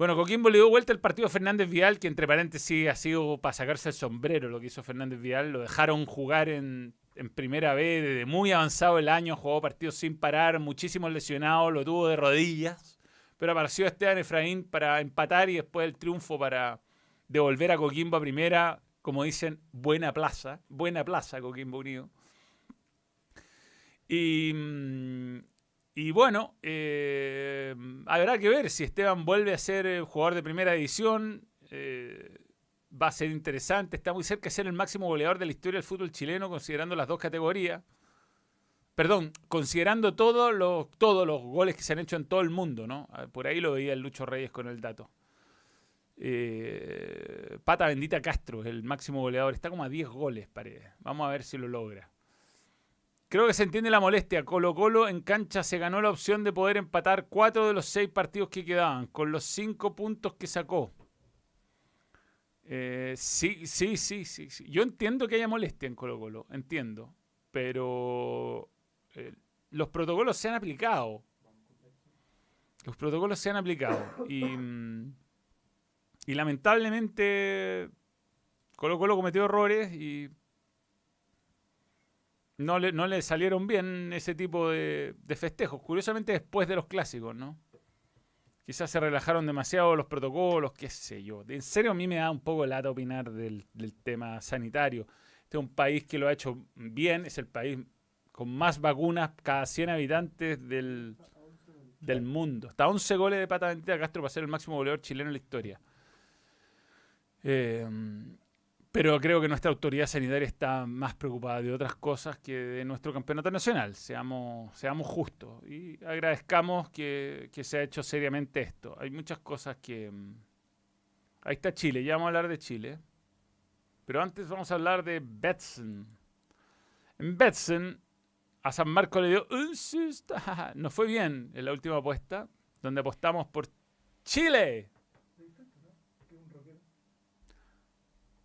Bueno, Coquimbo le dio vuelta el partido a Fernández Vial, que entre paréntesis ha sido para sacarse el sombrero lo que hizo Fernández Vial. Lo dejaron jugar en, en primera vez desde muy avanzado el año, jugó partidos sin parar, muchísimos lesionados, lo tuvo de rodillas. Pero apareció Esteban Efraín para empatar y después el triunfo para devolver a Coquimbo a primera, como dicen, buena plaza, buena plaza Coquimbo Unido. Y, mm, y bueno, eh, habrá que ver si Esteban vuelve a ser eh, jugador de primera división. eh, va a ser interesante. Está muy cerca de ser el máximo goleador de la historia del fútbol chileno, considerando las dos categorías. Perdón, considerando todos los, todos los goles que se han hecho en todo el mundo, ¿no? Ah, Por ahí lo veía el Lucho Reyes con el dato. Eh, Pata Bendita Castro es el máximo goleador. Está como a 10 goles, parece. Vamos a ver si lo logra. Creo que se entiende la molestia. Colo Colo en cancha se ganó la opción de poder empatar cuatro de los seis partidos que quedaban, con los cinco puntos que sacó. Eh, sí, sí, sí, sí. Yo entiendo que haya molestia en Colo Colo, entiendo. Pero eh, los protocolos se han aplicado. Los protocolos se han aplicado. Y, y lamentablemente Colo Colo cometió errores y no le, no le salieron bien ese tipo de, de festejos. Curiosamente después de los clásicos, ¿no? Quizás se relajaron demasiado los protocolos, qué sé yo. En serio, a mí me da un poco lata opinar del, del tema sanitario. Este es un país que lo ha hecho bien, es el país con más vacunas cada 100 habitantes del, del mundo. Hasta 11 goles de pata Castro para ser el máximo goleador chileno en la historia. Eh, pero creo que nuestra autoridad sanitaria está más preocupada de otras cosas que de nuestro campeonato nacional. Seamos, seamos justos y agradezcamos que, se ha hecho seriamente esto. Hay muchas cosas que... mm, Ahí está Chile, ya vamos a hablar de Chile. Pero antes vamos a hablar de Betson. En Betson, a San Marco le dio un susto. Nos fue bien en la última apuesta, donde apostamos por Chile.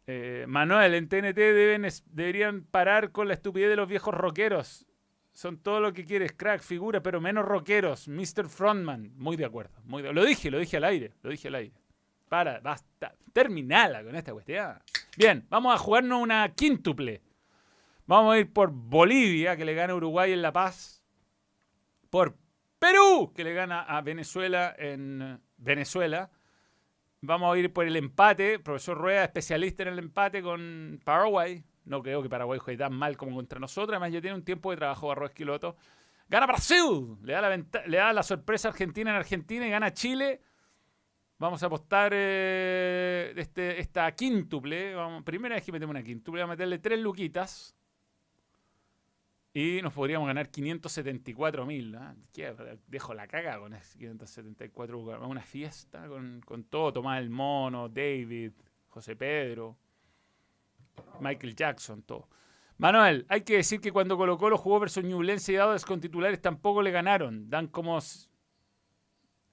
Eh, Manuel, en TNT deben, deberían parar con la estupidez de los viejos rockeros. Son todo lo que quieres, crack, figura, pero menos rockeros. Mr. Frontman. Muy de acuerdo. Muy Lo dije, lo dije al aire. Lo dije al aire. Para, basta. Terminala con esta cuestión. Bien, vamos a jugarnos una quíntuple. Vamos a ir por Bolivia, que le gana a Uruguay en La Paz. Por Perú, que le gana a Venezuela en Venezuela. Vamos a ir por el empate. Profesor Rueda, especialista en el empate con Paraguay. No creo que Paraguay juegue tan mal como contra nosotros. Además, ya tiene un tiempo de trabajo Barro Esquiloto. Gana Brasil. Le da, la le da la sorpresa Argentina en Argentina y gana Chile. Vamos a apostar eh, este, esta quíntuple. Vamos, primera vez que metemos una quíntuple. Vamos a meterle tres luquitas. Y nos podríamos ganar 574 mil. Dejo la caga con ese 574 lucas. Una fiesta con, con todo. Tomás el Mono, David, José Pedro, Michael Jackson, todo. Manuel, hay que decir que cuando Colo Colo jugó versus Ñublense y Audax con titulares tampoco le ganaron. Dan como...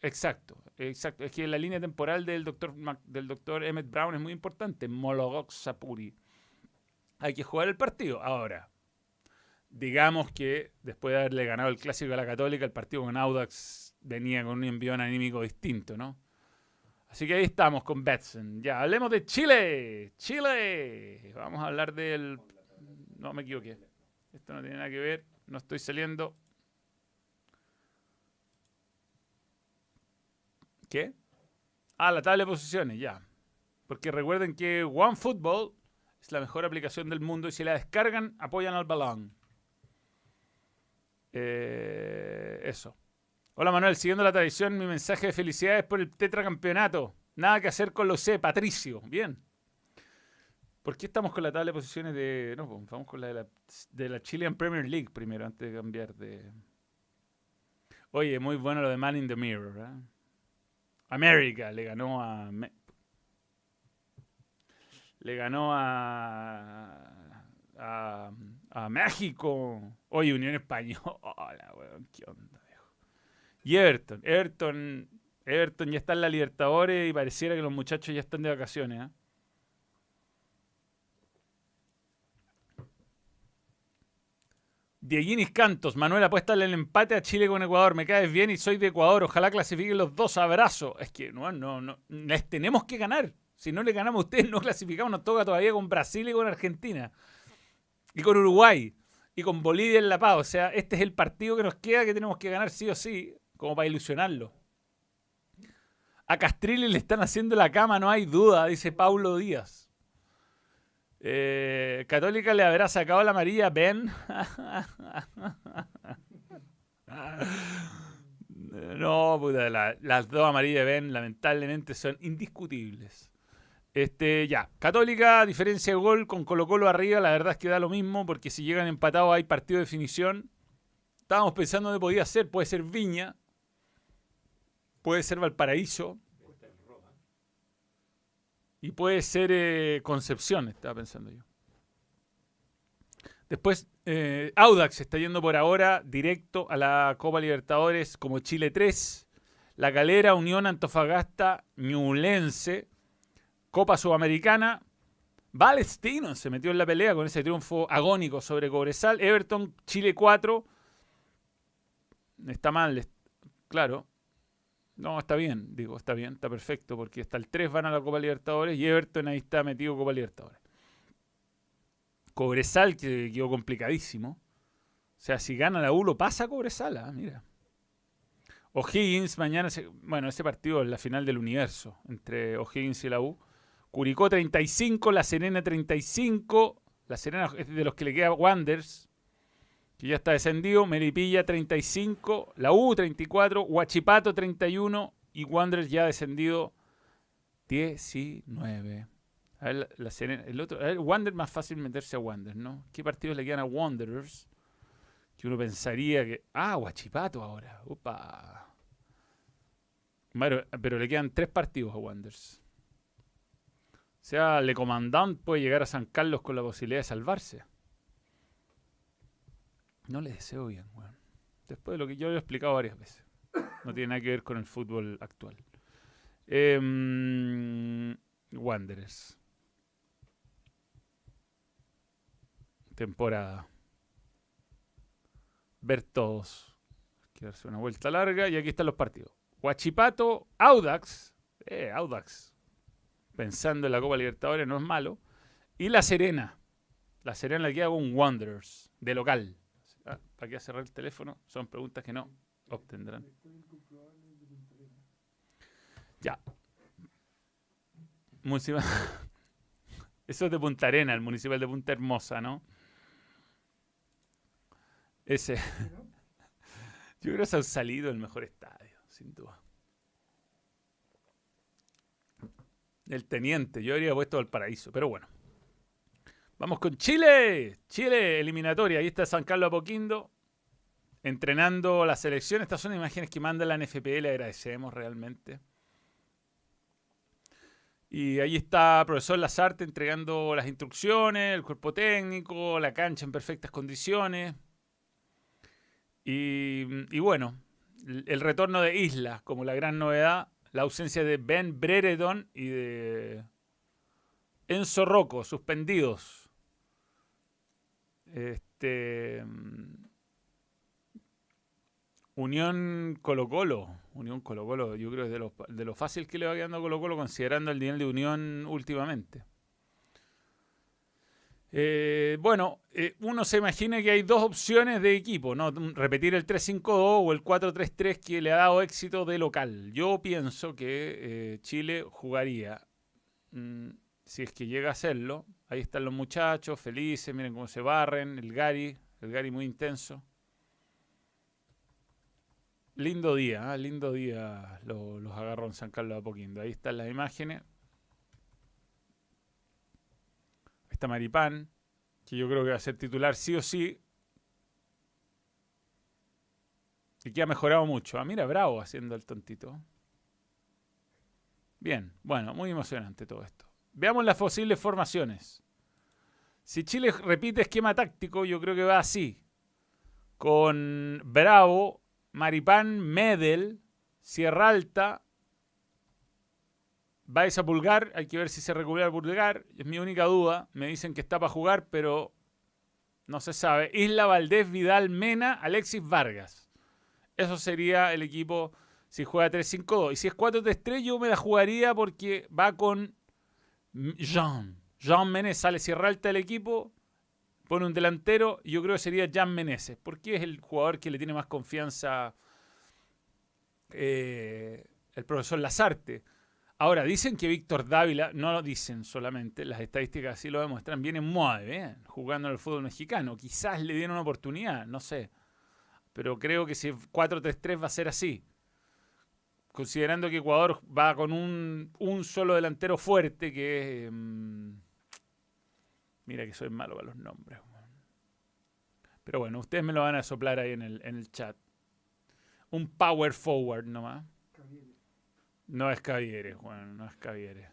Exacto, exacto. Es que la línea temporal del doctor, del doctor Emmett Brown es muy importante. Mologok Sapuri. Hay que jugar el partido. Ahora, digamos que después de haberle ganado el clásico a la Católica, el partido con Audax venía con un envión anímico distinto, ¿no? Así que ahí estamos con Betson. Ya, hablemos de Chile. Chile. Vamos a hablar del... No, me equivoqué. Esto no tiene nada que ver. No estoy saliendo. ¿Qué? Ah, la tabla de posiciones, ya. Porque recuerden que OneFootball es la mejor aplicación del mundo y si la descargan, apoyan al balón. Eh, eso. Hola Manuel, siguiendo la tradición, mi mensaje de felicidades por el tetracampeonato. Nada que hacer con lo C, Patricio. Bien. ¿Por qué estamos con la tabla de posiciones de... No, pues, vamos con la de la, de la Chilean Premier League primero, antes de cambiar de... Oye, muy bueno lo de Man in the Mirror. ¿eh? América le ganó a... Le ganó a... A, a México. Oye, Unión Española, weón. ¿Qué onda, viejo? Y Everton. Everton, Everton ya está en la Libertadores y pareciera que los muchachos ya están de vacaciones. ¿eh? Dieguinis Cantos, Manuel apuesta el empate a Chile con Ecuador. Me caes bien y soy de Ecuador. Ojalá clasifiquen los dos. Abrazo. Es que no, no, no. Les tenemos que ganar. Si no le ganamos a ustedes, no clasificamos. Nos toca todavía con Brasil y con Argentina. Y con Uruguay. Y con Bolivia en La Paz. O sea, este es el partido que nos queda que tenemos que ganar sí o sí. Como para ilusionarlo. A Castrilli le están haciendo la cama, no hay duda, dice Paulo Díaz. Eh, Católica le habrá sacado la amarilla Ben. no, puta, la- las dos amarillas Ben lamentablemente son indiscutibles. Este, ya, Católica, diferencia de gol con Colo Colo arriba, la verdad es que da lo mismo, porque si llegan empatados hay partido de definición. Estábamos pensando dónde podía ser, puede ser Viña, puede ser Valparaíso, y puede ser eh, Concepción, estaba pensando yo. Después, eh, Audax está yendo por ahora directo a la Copa Libertadores como Chile 3. La Calera, Unión Antofagasta, Ñublense, Copa Sudamericana. Palestino se metió en la pelea con ese triunfo agónico sobre Cobresal. Everton, Chile 4. Está mal, claro. No, está bien, digo, está bien, está perfecto, porque hasta el 3 van a la Copa Libertadores y Everton ahí está metido Copa Libertadores. Cobresal, que quedó complicadísimo. O sea, si gana la U, lo pasa Cobresal, ah, mira. O'Higgins, mañana, se- bueno, ese partido es la final del universo entre O'Higgins y la U. Curicó 35, La Serena 35. La Serena es de los que le queda Wanders, que ya está descendido. Melipilla 35, la U 34, Huachipato 31 y Wanderers ya descendido 19. A ver, la, Serena, el otro, Wander más fácil meterse a Wander, ¿no? ¿Qué partidos le quedan a Wanderers? Que uno pensaría que. Ah, Huachipato ahora. Upa. Bueno, pero le quedan tres partidos a Wanderers. O sea, Le Comandant puede llegar a San Carlos con la posibilidad de salvarse. No le deseo bien, weón. Después de lo que yo lo he explicado varias veces. No tiene nada que ver con el fútbol actual. Em, Wanderers. Temporada. Ver todos. Hay darse una vuelta larga. Y aquí están los partidos. Huachipato, Audax. Eh, Audax. Pensando en la Copa Libertadores no es malo. Y La Serena. La Serena le queda con Wanderers. De local. Ah, ¿Para qué cerrar el teléfono? Son preguntas que no obtendrán. Ya. Municipal. Eso es de Punta Arena, el municipal de Punta Hermosa, ¿no? Ese. Yo creo que se ha salido el mejor estadio, sin duda. El teniente, yo habría puesto al paraíso, pero bueno. Vamos con Chile. Chile, eliminatoria. Ahí está San Carlos Apoquindo entrenando la selección. Estas son imágenes que manda la NFP, le agradecemos realmente. Y ahí está profesor Lazarte entregando las instrucciones, el cuerpo técnico, la cancha en perfectas condiciones. Y, y bueno, el retorno de Isla como la gran novedad, la ausencia de Ben Brereton y de Enzo Rocco, suspendidos. Este. mm, Unión Colo Colo. Unión Colo Colo, yo creo que es de lo, de lo fácil que le va quedando Colo Colo considerando el nivel de Unión últimamente. Eh, bueno, eh, uno se imagina que hay dos opciones de equipo, ¿no? Repetir el 3-5-2 o el 4-3-3 que le ha dado éxito de local. Yo pienso que eh, Chile jugaría, mm, si es que llega a hacerlo, ahí están los muchachos, felices, miren cómo se barren, el Gary, el Gary muy intenso. Lindo día, lindo día lo- los agarró en San Carlos de Apoquindo. Ahí están las imágenes. Maripán, que yo creo que va a ser titular sí o sí. Y que ha mejorado mucho. Ah, mira, Bravo haciendo el tontito. Bien, bueno, muy emocionante todo esto. Veamos las posibles formaciones. Si Chile repite esquema táctico, yo creo que va así. Con Bravo, Maripán, Medel, Sierra Alta, Baez a Pulgar, hay que ver si se recupera el Pulgar, es mi única duda. Me dicen que está para jugar, pero no se sabe. Isla Valdés, Vidal, Mena, Alexis Vargas. Eso sería el equipo si juega 3-5-2. Y si es 4-3-3, yo me la jugaría porque va con Jean. Jean Meneses sale Sierra Alta del equipo, pone un delantero, yo creo que sería Jean Meneses, porque es el jugador que le tiene más confianza eh, el profesor Lazarte. Ahora, dicen que Víctor Dávila, no lo dicen solamente, las estadísticas así lo demuestran, viene muy bien jugando en el fútbol mexicano. Quizás le dieron una oportunidad, no sé. Pero creo que si 4-3-3 va a ser así. Considerando que Ecuador va con un, un solo delantero fuerte que es... mm, mira que soy malo para los nombres. Pero bueno, ustedes me lo van a soplar ahí en el, en el chat. Un power forward nomás. No es Cavieres, Juan, no es Cavieres.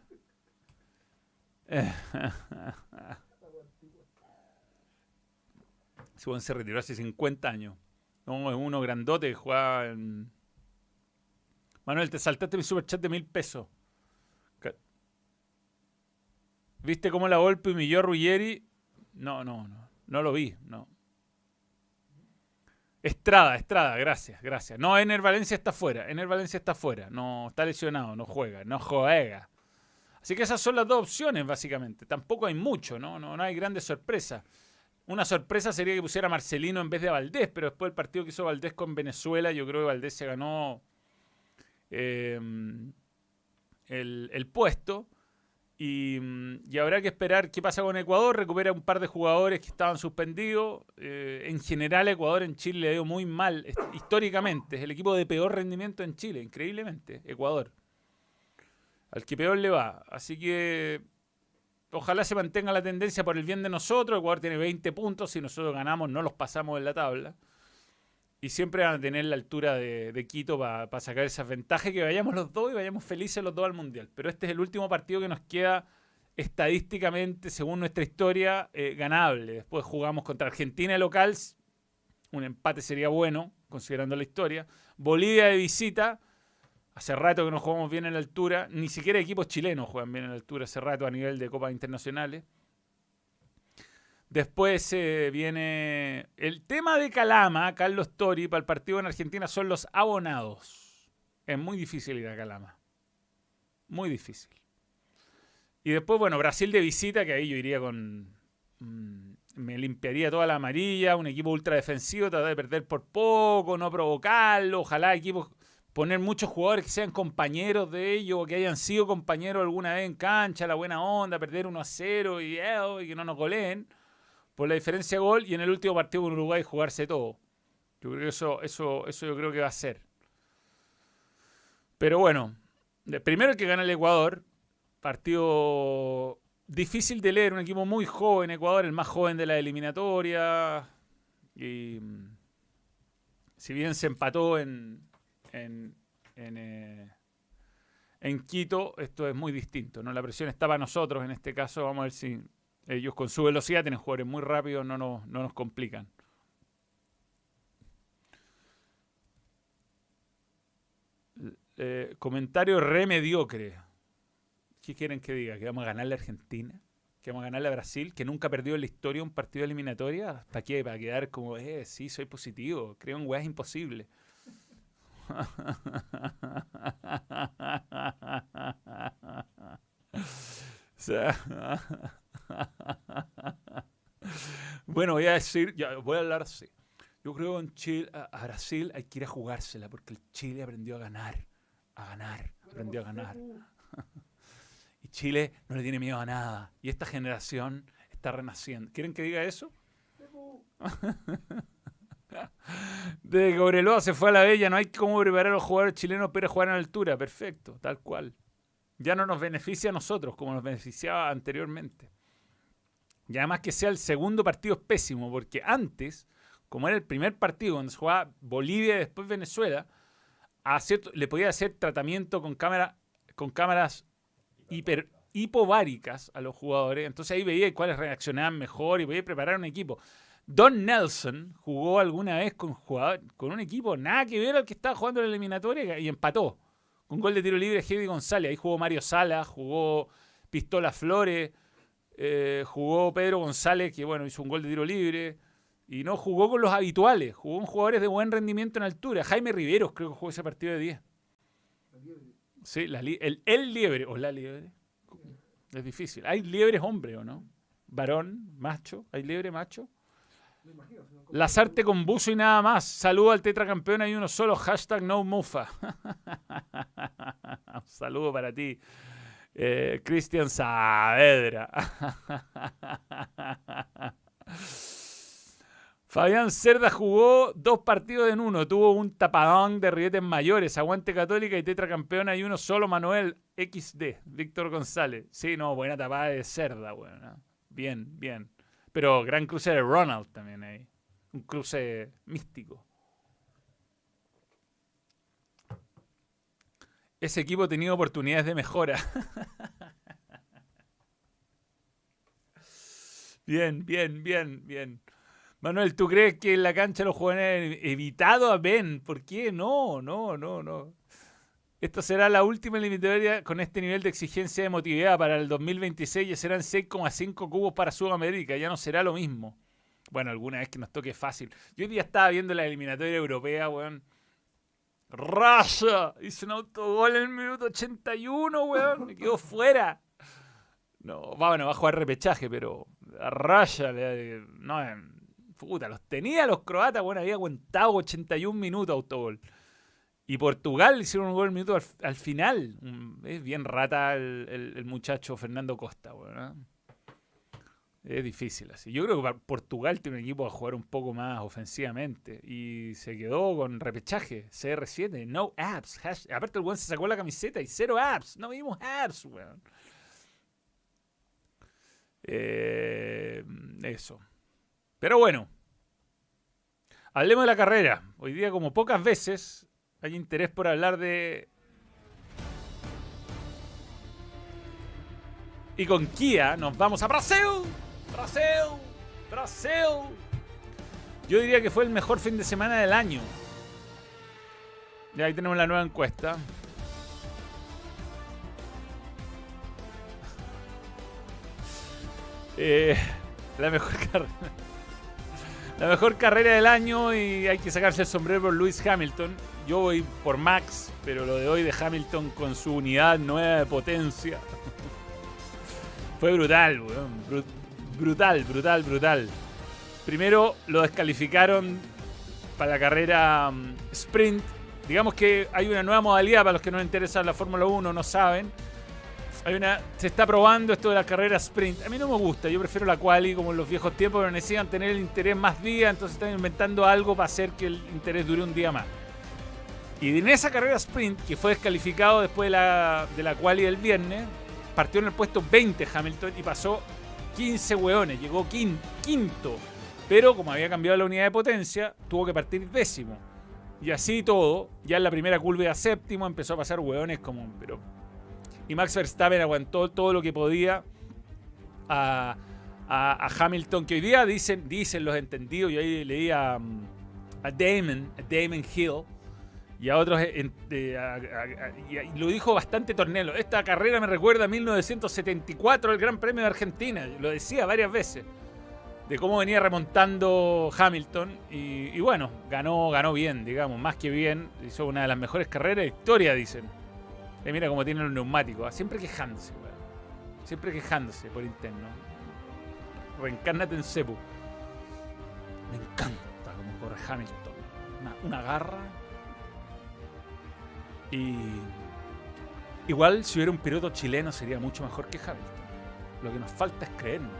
Juan se retiró hace 50 años. No, es uno grandote que juega en... Manuel, te saltaste mi superchat de mil pesos. ¿Viste cómo la golpe humilló a Ruggeri? No, no, no. No lo vi, no. Estrada, Estrada, gracias, gracias. No, Ener Valencia está fuera. Ener Valencia está fuera. No, está lesionado, no juega, no juega. Así que esas son las dos opciones, básicamente. Tampoco hay mucho, ¿no? No, no hay grandes sorpresas. Una sorpresa sería que pusiera Marcelino en vez de Valdés, pero después del partido que hizo Valdés con Venezuela, yo creo que Valdés se ganó eh, el, el puesto. Y, y, habrá que esperar qué pasa con Ecuador. Recupera un par de jugadores que estaban suspendidos. Eh, en general, Ecuador en Chile le dio muy mal históricamente. Es el equipo de peor rendimiento en Chile, increíblemente. Ecuador. Al que peor le va. Así que ojalá se mantenga la tendencia por el bien de nosotros. Ecuador tiene 20 puntos. Si nosotros ganamos, no los pasamos en la tabla. Y siempre van a tener la altura de, Quito para pa sacar esas ventajas que vayamos los dos y vayamos felices los dos al Mundial. Pero este es el último partido que nos queda estadísticamente, según nuestra historia, eh, ganable. Después jugamos contra Argentina local. Un empate sería bueno, considerando la historia. Bolivia de visita. Hace rato que no jugamos bien en la altura. Ni siquiera equipos chilenos juegan bien en la altura hace rato a nivel de copas internacionales. Después eh, viene el tema de Calama, Carlos Tori, para el partido en Argentina son los abonados. Es muy difícil ir a Calama. Muy difícil. Y después, bueno, Brasil de visita, que ahí yo iría con... Mmm, me limpiaría toda la amarilla, un equipo ultra defensivo, tratar de perder por poco, no provocarlo, ojalá equipos poner muchos jugadores que sean compañeros de ellos o que hayan sido compañeros alguna vez en cancha, la buena onda, perder 1 a 0 y, eh, y que no nos goleen por la diferencia de gol y en el último partido con Uruguay jugarse todo. Yo creo que eso, eso, eso yo creo que va a ser. Pero bueno, primero el que gana el Ecuador, partido difícil de leer, un equipo muy joven, Ecuador, el más joven de la eliminatoria. Y si bien se empató en, en, eh, en Quito, esto es muy distinto. ¿no? La presión estaba a nosotros en este caso, vamos a ver si ellos con su velocidad tienen jugadores muy rápidos, no nos, no nos complican. Eh, comentario re mediocre. ¿Qué quieren que diga? ¿Que vamos a ganarle a Argentina? ¿Que vamos a ganarle a Brasil? ¿Que nunca perdió en la historia un partido eliminatoria? ¿Para qué? Para quedar como, eh, sí, soy positivo. Creo en weas imposible. o sea, bueno, voy a decir, voy a hablar así. Yo creo que en Chile, a, Brasil hay que ir a jugársela porque el Chile aprendió a ganar, a ganar, aprendió a ganar. y Chile no le tiene miedo a nada. Y esta generación está renaciendo. ¿Quieren que diga eso? Que Cobreloa se fue a la Bella, no hay cómo preparar a los jugadores chilenos para jugar en altura. Perfecto, tal cual. Ya no nos beneficia a nosotros como nos beneficiaba anteriormente. Y además que sea el segundo partido es pésimo, porque antes, como era el primer partido donde se jugaba Bolivia y después Venezuela, a le podía hacer tratamiento con, cámara, con cámaras hiper, a los jugadores. Entonces ahí veía cuáles reaccionaban mejor y podía preparar un equipo. Don Nelson jugó alguna vez con un equipo nada que ver al que estaba jugando en la eliminatoria y empató. Con gol de tiro libre Heidi González. Ahí jugó Mario Sala, jugó Pistola Flores. Eh, jugó Pedro González, que bueno, hizo un gol de tiro libre. Y no jugó con los habituales, jugó con jugadores de buen rendimiento en altura. Jaime Riveros creo que jugó ese partido de 10. Sí, la el, el liebre, o la liebre. Es difícil. ¿Hay liebres hombre o no? Varón, macho, ¿hay liebre macho? Lazarte con buzo y nada más. Saludo al tetracampeón, hay uno solo. Hashtag no mufa. Un saludo para ti. Eh, Cristian Saavedra. Fabián Cerda jugó dos partidos en uno. Tuvo un tapadón de rietes mayores. Aguante Católica y tetracampeona y uno solo Manuel XD. Víctor González. Sí, no, buena tapada de Cerda. Bueno, bien, bien. Pero gran cruce de Ronald también ahí. Un cruce místico. Ese equipo ha tenido oportunidades de mejora. bien, bien, bien, bien. Manuel, ¿tú crees que en la cancha los jugadores han evitado a Ben? ¿Por qué? No, no, no, no. Esta será la última eliminatoria con este nivel de exigencia de emotividad para el 2026 y serán 6,5 cubos para Sudamérica. Ya no será lo mismo. Bueno, alguna vez que nos toque fácil. Yo hoy día estaba viendo la eliminatoria europea, weón. ¡Raya! Hizo un autogol en el minuto 81, weón. Me quedó fuera. No, bueno, va a jugar repechaje, pero a Raya, le- no, eh, puta, los tenía los croatas, bueno, había aguantado 81 minutos autogol. Y Portugal hicieron un gol minuto al, al final. Mm, Es bien rata el, muchacho Fernando Costa, weón. ¿eh? Es difícil así. Yo creo que Portugal tiene un equipo a jugar un poco más ofensivamente. Y se quedó con repechaje. CR7, no apps. hash- Aparte el weón se sacó la camiseta y cero apps. No vimos apps, weón. Eh, eso. Pero bueno. Hablemos de la carrera. Hoy día, como pocas veces, hay interés por hablar de... Y con Kia nos vamos a Brasil. Brasil. Brasil. Yo diría que fue el mejor fin de semana del año. Y ahí tenemos la nueva encuesta. Eh, la mejor carrera. La mejor carrera del año y hay que sacarse el sombrero por Lewis Hamilton. Yo voy por Max, pero lo de hoy de Hamilton con su unidad nueva de potencia. Fue brutal, weón. Bru- brutal, brutal, brutal. Primero lo descalificaron para la carrera mm, sprint. Digamos que hay una nueva modalidad para los que no les interesa la Fórmula 1, no saben. Hay una, se está probando esto de la carrera sprint. A mí no me gusta, yo prefiero la quali como en los viejos tiempos, pero necesitan tener el interés más día, entonces están inventando algo para hacer que el interés dure un día más. Y en esa carrera sprint, que fue descalificado después de la, de la quali del viernes, partió en el puesto 20 Hamilton y pasó 15 hueones, llegó quin- quinto. Pero como había cambiado la unidad de potencia, tuvo que partir décimo. Y así todo, ya en la primera curva séptimo empezó a pasar hueones como... Pero y Max Verstappen aguantó todo lo que podía a Hamilton, que hoy día dicen, dicen los entendidos, yo ahí leí a, mm, a Damon, a Damon Hill, y a otros, a- y lo dijo bastante Tornelo, esta carrera me recuerda a 1974, el Gran Premio de Argentina, lo decía varias veces, de cómo venía remontando Hamilton, y, bueno, ganó, ganó bien, digamos, más que bien, hizo una de las mejores carreras de historia, dicen. Eh, mira cómo tienen los neumáticos. ah, Siempre quejándose, weón. Siempre quejándose por interno. Reencárnate en Cepu. Me encanta cómo corre Hamilton. Una garra. Y. Igual, si hubiera un piloto chileno, sería mucho mejor que Hamilton. Lo que nos falta es creernos.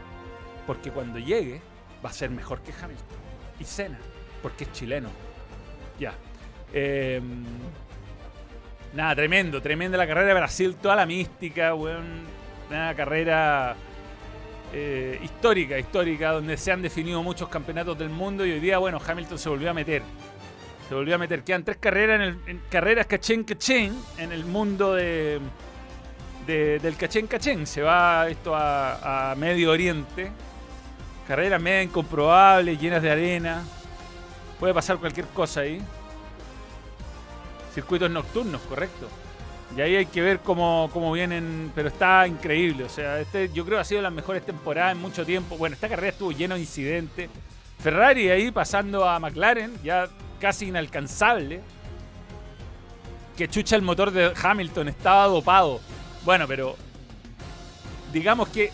Porque cuando llegue, va a ser mejor que Hamilton. Y Senna, porque es chileno. Ya. Eh, Nada, tremendo, tremenda la carrera de Brasil, toda la mística, weón. Una carrera eh, histórica, histórica, donde se han definido muchos campeonatos del mundo y hoy día, bueno, Hamilton se volvió a meter. Se volvió a meter. Quedan tres carreras en, el, carreras cachén cachén en el mundo de, de- del cachén cachén. Se va esto a, a Medio Oriente. Carreras media incomprobables, llenas de arena. Puede pasar cualquier cosa ahí. Circuitos nocturnos, correcto. Y ahí hay que ver cómo, cómo vienen, pero está increíble. O sea, este yo creo que ha sido las mejores temporadas en mucho tiempo. Bueno, esta carrera estuvo lleno de incidentes. Ferrari ahí pasando a McLaren, ya casi inalcanzable. Que chucha el motor de Hamilton, estaba dopado. Bueno, pero digamos que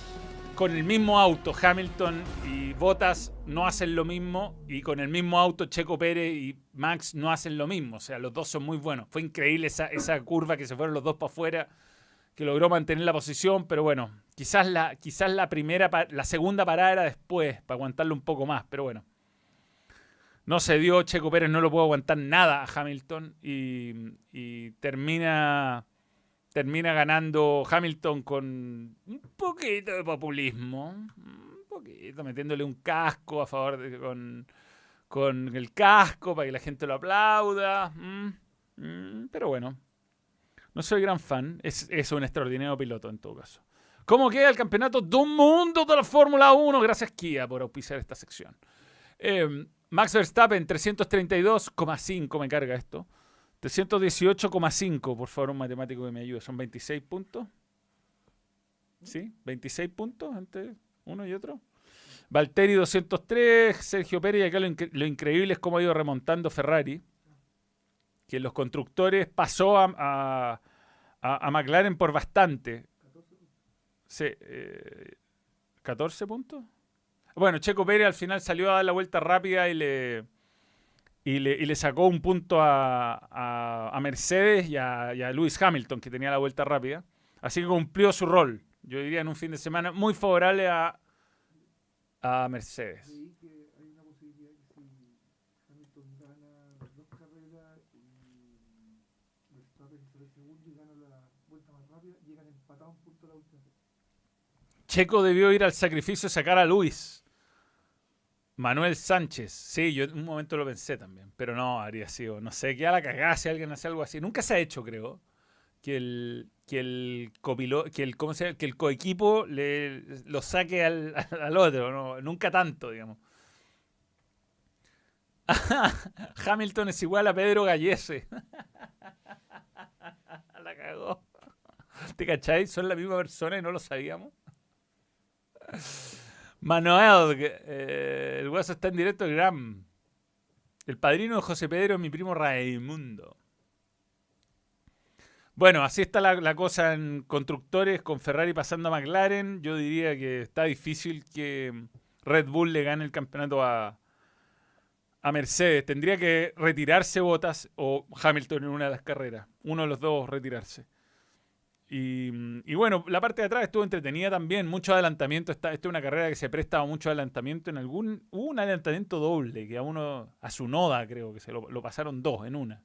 con el mismo auto Hamilton y Bottas no hacen lo mismo y con el mismo auto Checo Pérez y Max no hacen lo mismo. O sea, los dos son muy buenos. Fue increíble esa, esa curva que se fueron los dos para afuera, que logró mantener la posición, pero bueno, quizás la, quizás la primera, la segunda parada era después, para aguantarlo un poco más, pero bueno. No se dio, Checo Pérez no lo pudo aguantar nada a Hamilton y, termina termina ganando Hamilton con un poquito de populismo, un poquito, metiéndole un casco a favor de con, con el casco para que la gente lo aplauda. mm, mm, pero bueno, no soy gran fan, es, es un extraordinario piloto en todo caso. ¿Cómo queda el campeonato del mundo de la Fórmula 1? Gracias Kia por auspiciar esta sección. Eh, Max Verstappen, 332,5 me carga esto. 318,5, por favor, un matemático que me ayude. Son 26 puntos. ¿Sí? 26 puntos entre uno y otro. Valtteri 203, Sergio Pérez, y acá lo, incre- lo increíble es cómo ha ido remontando Ferrari, que los constructores pasó a, a- a- a McLaren por bastante. Sí, eh, 14 puntos. Bueno, Checo Pérez al final salió a dar la vuelta rápida y le, y le, y le sacó un punto a, a- a Mercedes y a, y a Lewis Hamilton, que tenía la vuelta rápida. Así que cumplió su rol. Yo diría en un fin de semana muy favorable a, a Mercedes. Checo debió ir al sacrificio y sacar a Luis. Manuel Sánchez. Sí, yo en un momento lo pensé también. Pero no, habría sido. No sé, que a la cagada si alguien hace algo así. Nunca se ha hecho, creo. Que el, que el copilo, que el, ¿cómo se? Que el coequipo le, lo saque al, al otro. No, nunca tanto, digamos. Hamilton es igual a Pedro Gallese. la cagó. ¿Te cacháis? Son la misma persona y no lo sabíamos. Manuel, eh, el guaso está en directo de Gram. El padrino de José Pedro es mi primo Raimundo. Bueno, así está la, la cosa en constructores, con Ferrari pasando a McLaren. Yo diría que está difícil que Red Bull le gane el campeonato a, a Mercedes. Tendría que retirarse Bottas o Hamilton en una de las carreras. Uno de los dos retirarse. Y, bueno, la parte de atrás estuvo entretenida también, mucho adelantamiento. Esta, esta es una carrera que se presta a mucho adelantamiento. En algún hubo un adelantamiento doble, que a uno, a su noda creo que se lo, pasaron dos en una.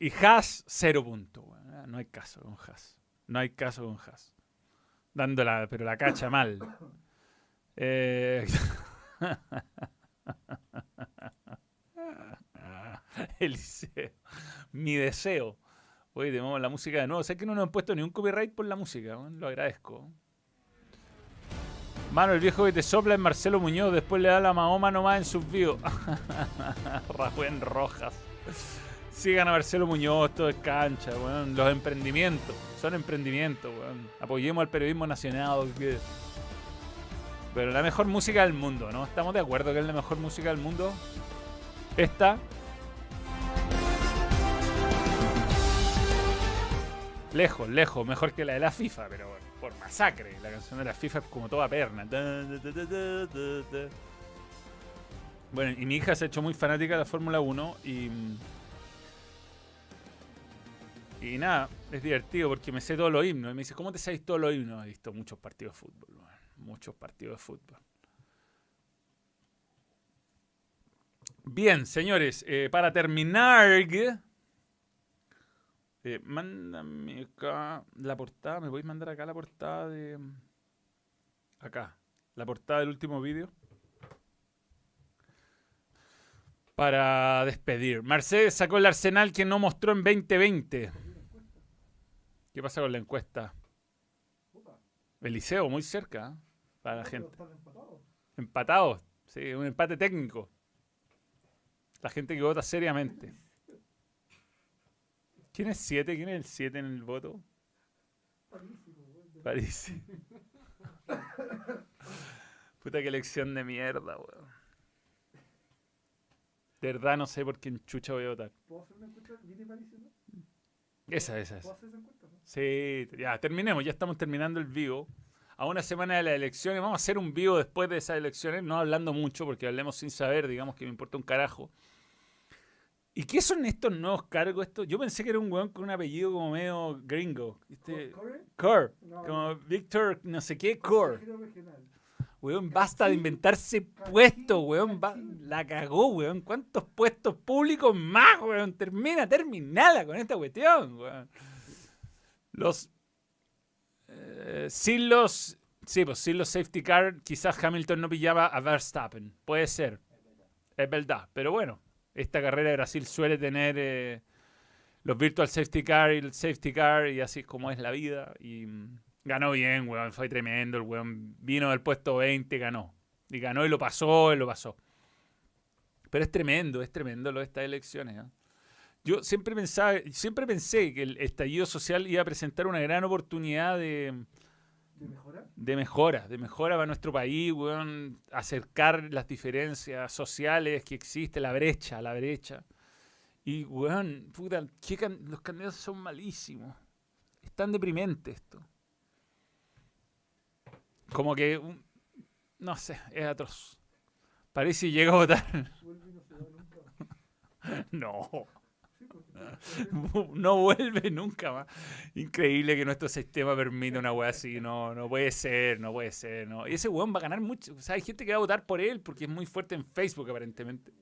Y Haas, cero puntos. weón. Ah, No hay caso con Haas. No hay caso con Haas. Dándola, pero la cacha mal. Eh, Eliseo. Mi deseo. Oye, tenemos la música de nuevo. Sé que no nos han puesto ni un copyright por la música. Lo agradezco. Mano, el viejo que te sopla es Marcelo Muñoz. Después le da la Mahoma nomás en sus views. Rajuen Rojas. Sigan a Marcelo Muñoz, todo es cancha, weón. Los emprendimientos, son emprendimientos, weón. Apoyemos al periodismo nacional. Pero la mejor música del mundo, ¿no? ¿Estamos de acuerdo que es la mejor música del mundo? Esta. Lejos, lejos, mejor que la de la FIFA, pero bueno, por masacre. La canción de la FIFA es como toda perna. Bueno, y mi hija se ha hecho muy fanática de la Fórmula 1 y. Y nada, es divertido porque me sé todos los himnos. Y me dice, ¿cómo te sabes todos los himnos? He visto muchos partidos de fútbol, muchos partidos de fútbol. Bien, señores, eh, para terminar, eh, mándame acá la portada. ¿Me podéis mandar acá la portada de. Acá, la portada del último vídeo? Para despedir. Mercedes sacó el arsenal que no mostró en 2020. ¿Qué pasa con la encuesta? Eliseo, muy cerca ¿eh? para la gente. Empatados, sí, un empate técnico. La gente que vota seriamente. ¿Quién es 7? ¿Quién es el 7 en el voto? París. Puta que elección de mierda, weón. De verdad no sé por quién chucha voy a votar. ¿Puedo hacer una encuesta? ¿Viene Parísimo? Esa, esa, ¿Puedo hacer esa encuesta? no? Sí, ya, terminemos, ya estamos terminando el vivo. A una semana de las elecciones, vamos a hacer un vivo después de esas elecciones, no hablando mucho, porque hablemos sin saber, digamos que me importa un carajo. ¿Y qué son estos nuevos cargos? Estos? Yo pensé que era un weón con un apellido como medio gringo. ¿viste? Core, No, como no. Víctor no sé qué, Core. Weón, basta de inventarse puestos, weón. va- la cagó, weón. ¿Cuántos puestos públicos más, weón? Termina, terminala con esta cuestión, weón. Los. eh, sin los. Sí, pues sin los safety car, quizás Hamilton no pillaba a Verstappen. Puede ser. Es verdad. Pero bueno, esta carrera de Brasil suele tener eh, los virtual safety car y el safety car, y así es como es la vida. Y. mm, Ganó bien, weón. Fue tremendo. El weón vino del puesto 20, ganó. Y ganó y lo pasó, y lo pasó. Pero es tremendo, es tremendo lo de estas elecciones. ¿ah? Yo siempre pensaba, siempre pensé que el estallido social iba a presentar una gran oportunidad de, ¿De mejora? de mejora, de mejora para nuestro país, weón, acercar las diferencias sociales que existe, la brecha, la brecha. Y, weón, puta, can- los candidatos son malísimos. Es tan deprimente esto. Como que, un- no sé, es atroz. Parece que llega a votar. No. No, vuelve nunca más. Increíble que nuestro sistema permita una weá así. No, no puede ser, no puede ser. No. Y ese weón va a ganar mucho. O sea, hay gente que va a votar por él porque es muy fuerte en Facebook, aparentemente.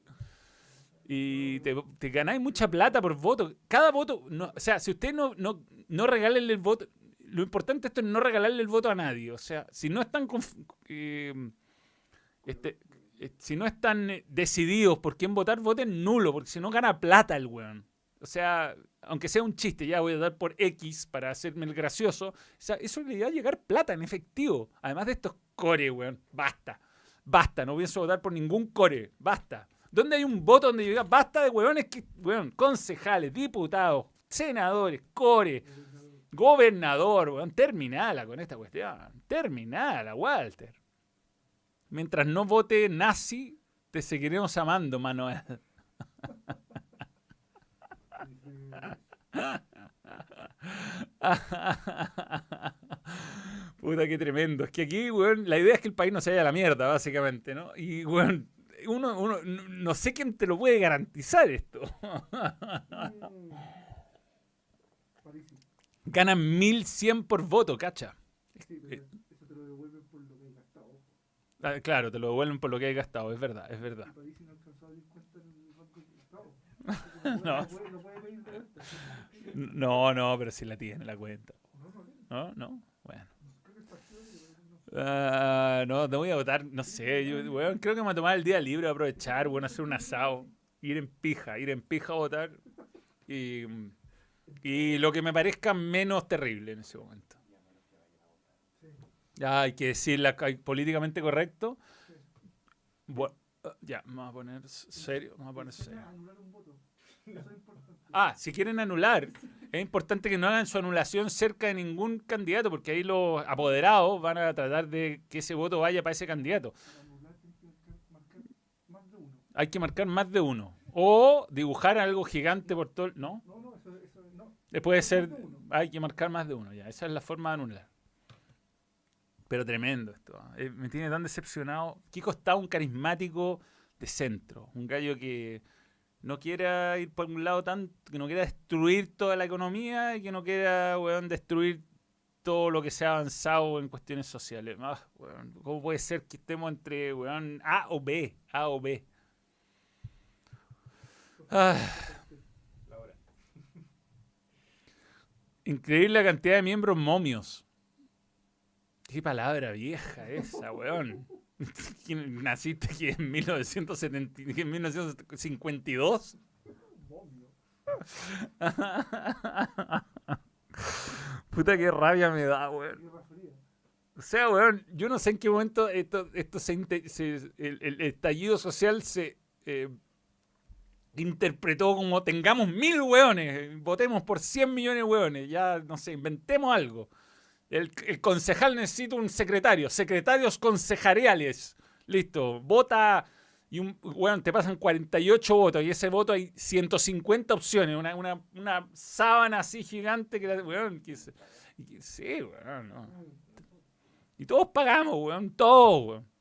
Y te, te ganáis mucha plata por voto. Cada voto. No, o sea, si usted no, no, no el voto. Lo importante esto es no regalarle el voto a nadie. O sea, si no están. eh, este, eh, si no están eh, decididos por quién votar, voten nulo, porque si no gana plata el weón. O sea, aunque sea un chiste, ya voy a dar por X para hacerme el gracioso. O sea, eso le va a llegar plata en efectivo. Además de estos core, weón. Basta. Basta. No pienso votar por ningún core. Basta. ¿Dónde hay un voto donde diga basta de weones que, weón, concejales, diputados, senadores, core, gobernador, weón? Terminala con esta cuestión. Terminala, Walter. Mientras no vote nazi, te seguiremos amando, Manuel. Puta, qué tremendo. Es que aquí, weón, la idea es que el país no se vaya a la mierda, básicamente, ¿no? Y, weón, uno, uno, no sé quién te lo puede garantizar esto. Ganan 1100 por voto, cacha. Sí, pero eso te lo devuelven por lo que hay gastado. Ah, Claro, te lo devuelven por lo que hay gastado, es verdad, es verdad. Y Parisi no alcanzó a dar cuenta en el Banco del Estado. No. No no pero sí la tiene la cuenta. No, no, no. ¿No? ¿No? Bueno. De- no. Te voy a votar, no sé, yo, weón, creo que me voy a tomar el día libre, aprovechar, bueno, hacer un asado, ir en pija, ir en pija a votar y, y lo que me parezca menos terrible en ese momento. Ya hay que decirla hay- políticamente correcto. Bueno, ya, voy a poner serio, voy a poner serio. Ah, si quieren anular, es importante que no hagan su anulación cerca de ningún candidato, porque ahí los apoderados van a tratar de que ese voto vaya para ese candidato. Hay que marcar más de uno. O dibujar algo gigante por todo el... ¿No? No, no, eso, eso no. Puede ser... Hay que marcar más de uno, ya. Esa es la forma de anular. Pero tremendo esto. ¿eh? Me tiene tan decepcionado. Kiko está un carismático de centro. Un gallo que no quiera ir por un lado tan... Que no quiera destruir toda la economía y que no quiera, weón, destruir todo lo que se ha avanzado en cuestiones sociales. Ah, ¿Cómo puede ser que estemos entre, weón, A o B? A o B. Ah. Increíble la cantidad de miembros momios. Qué palabra vieja esa, weón. ¿Quién- ¿Naciste aquí en 1970, y- en 1952? Momio. Puta qué rabia me da, weón. O sea, weón, yo no sé en qué momento esto, esto se, el estallido social se eh, interpretó como tengamos mil weones, votemos por 100 millones de weones, ya no sé, inventemos algo. El, concejal necesita un secretario, secretarios concejariales. Listo, vota y un weón, te pasan 48 votos y ese voto hay 150 opciones, una, una, una sábana así gigante que que- sí, weón, no. Y todos pagamos, weón, todos, weón.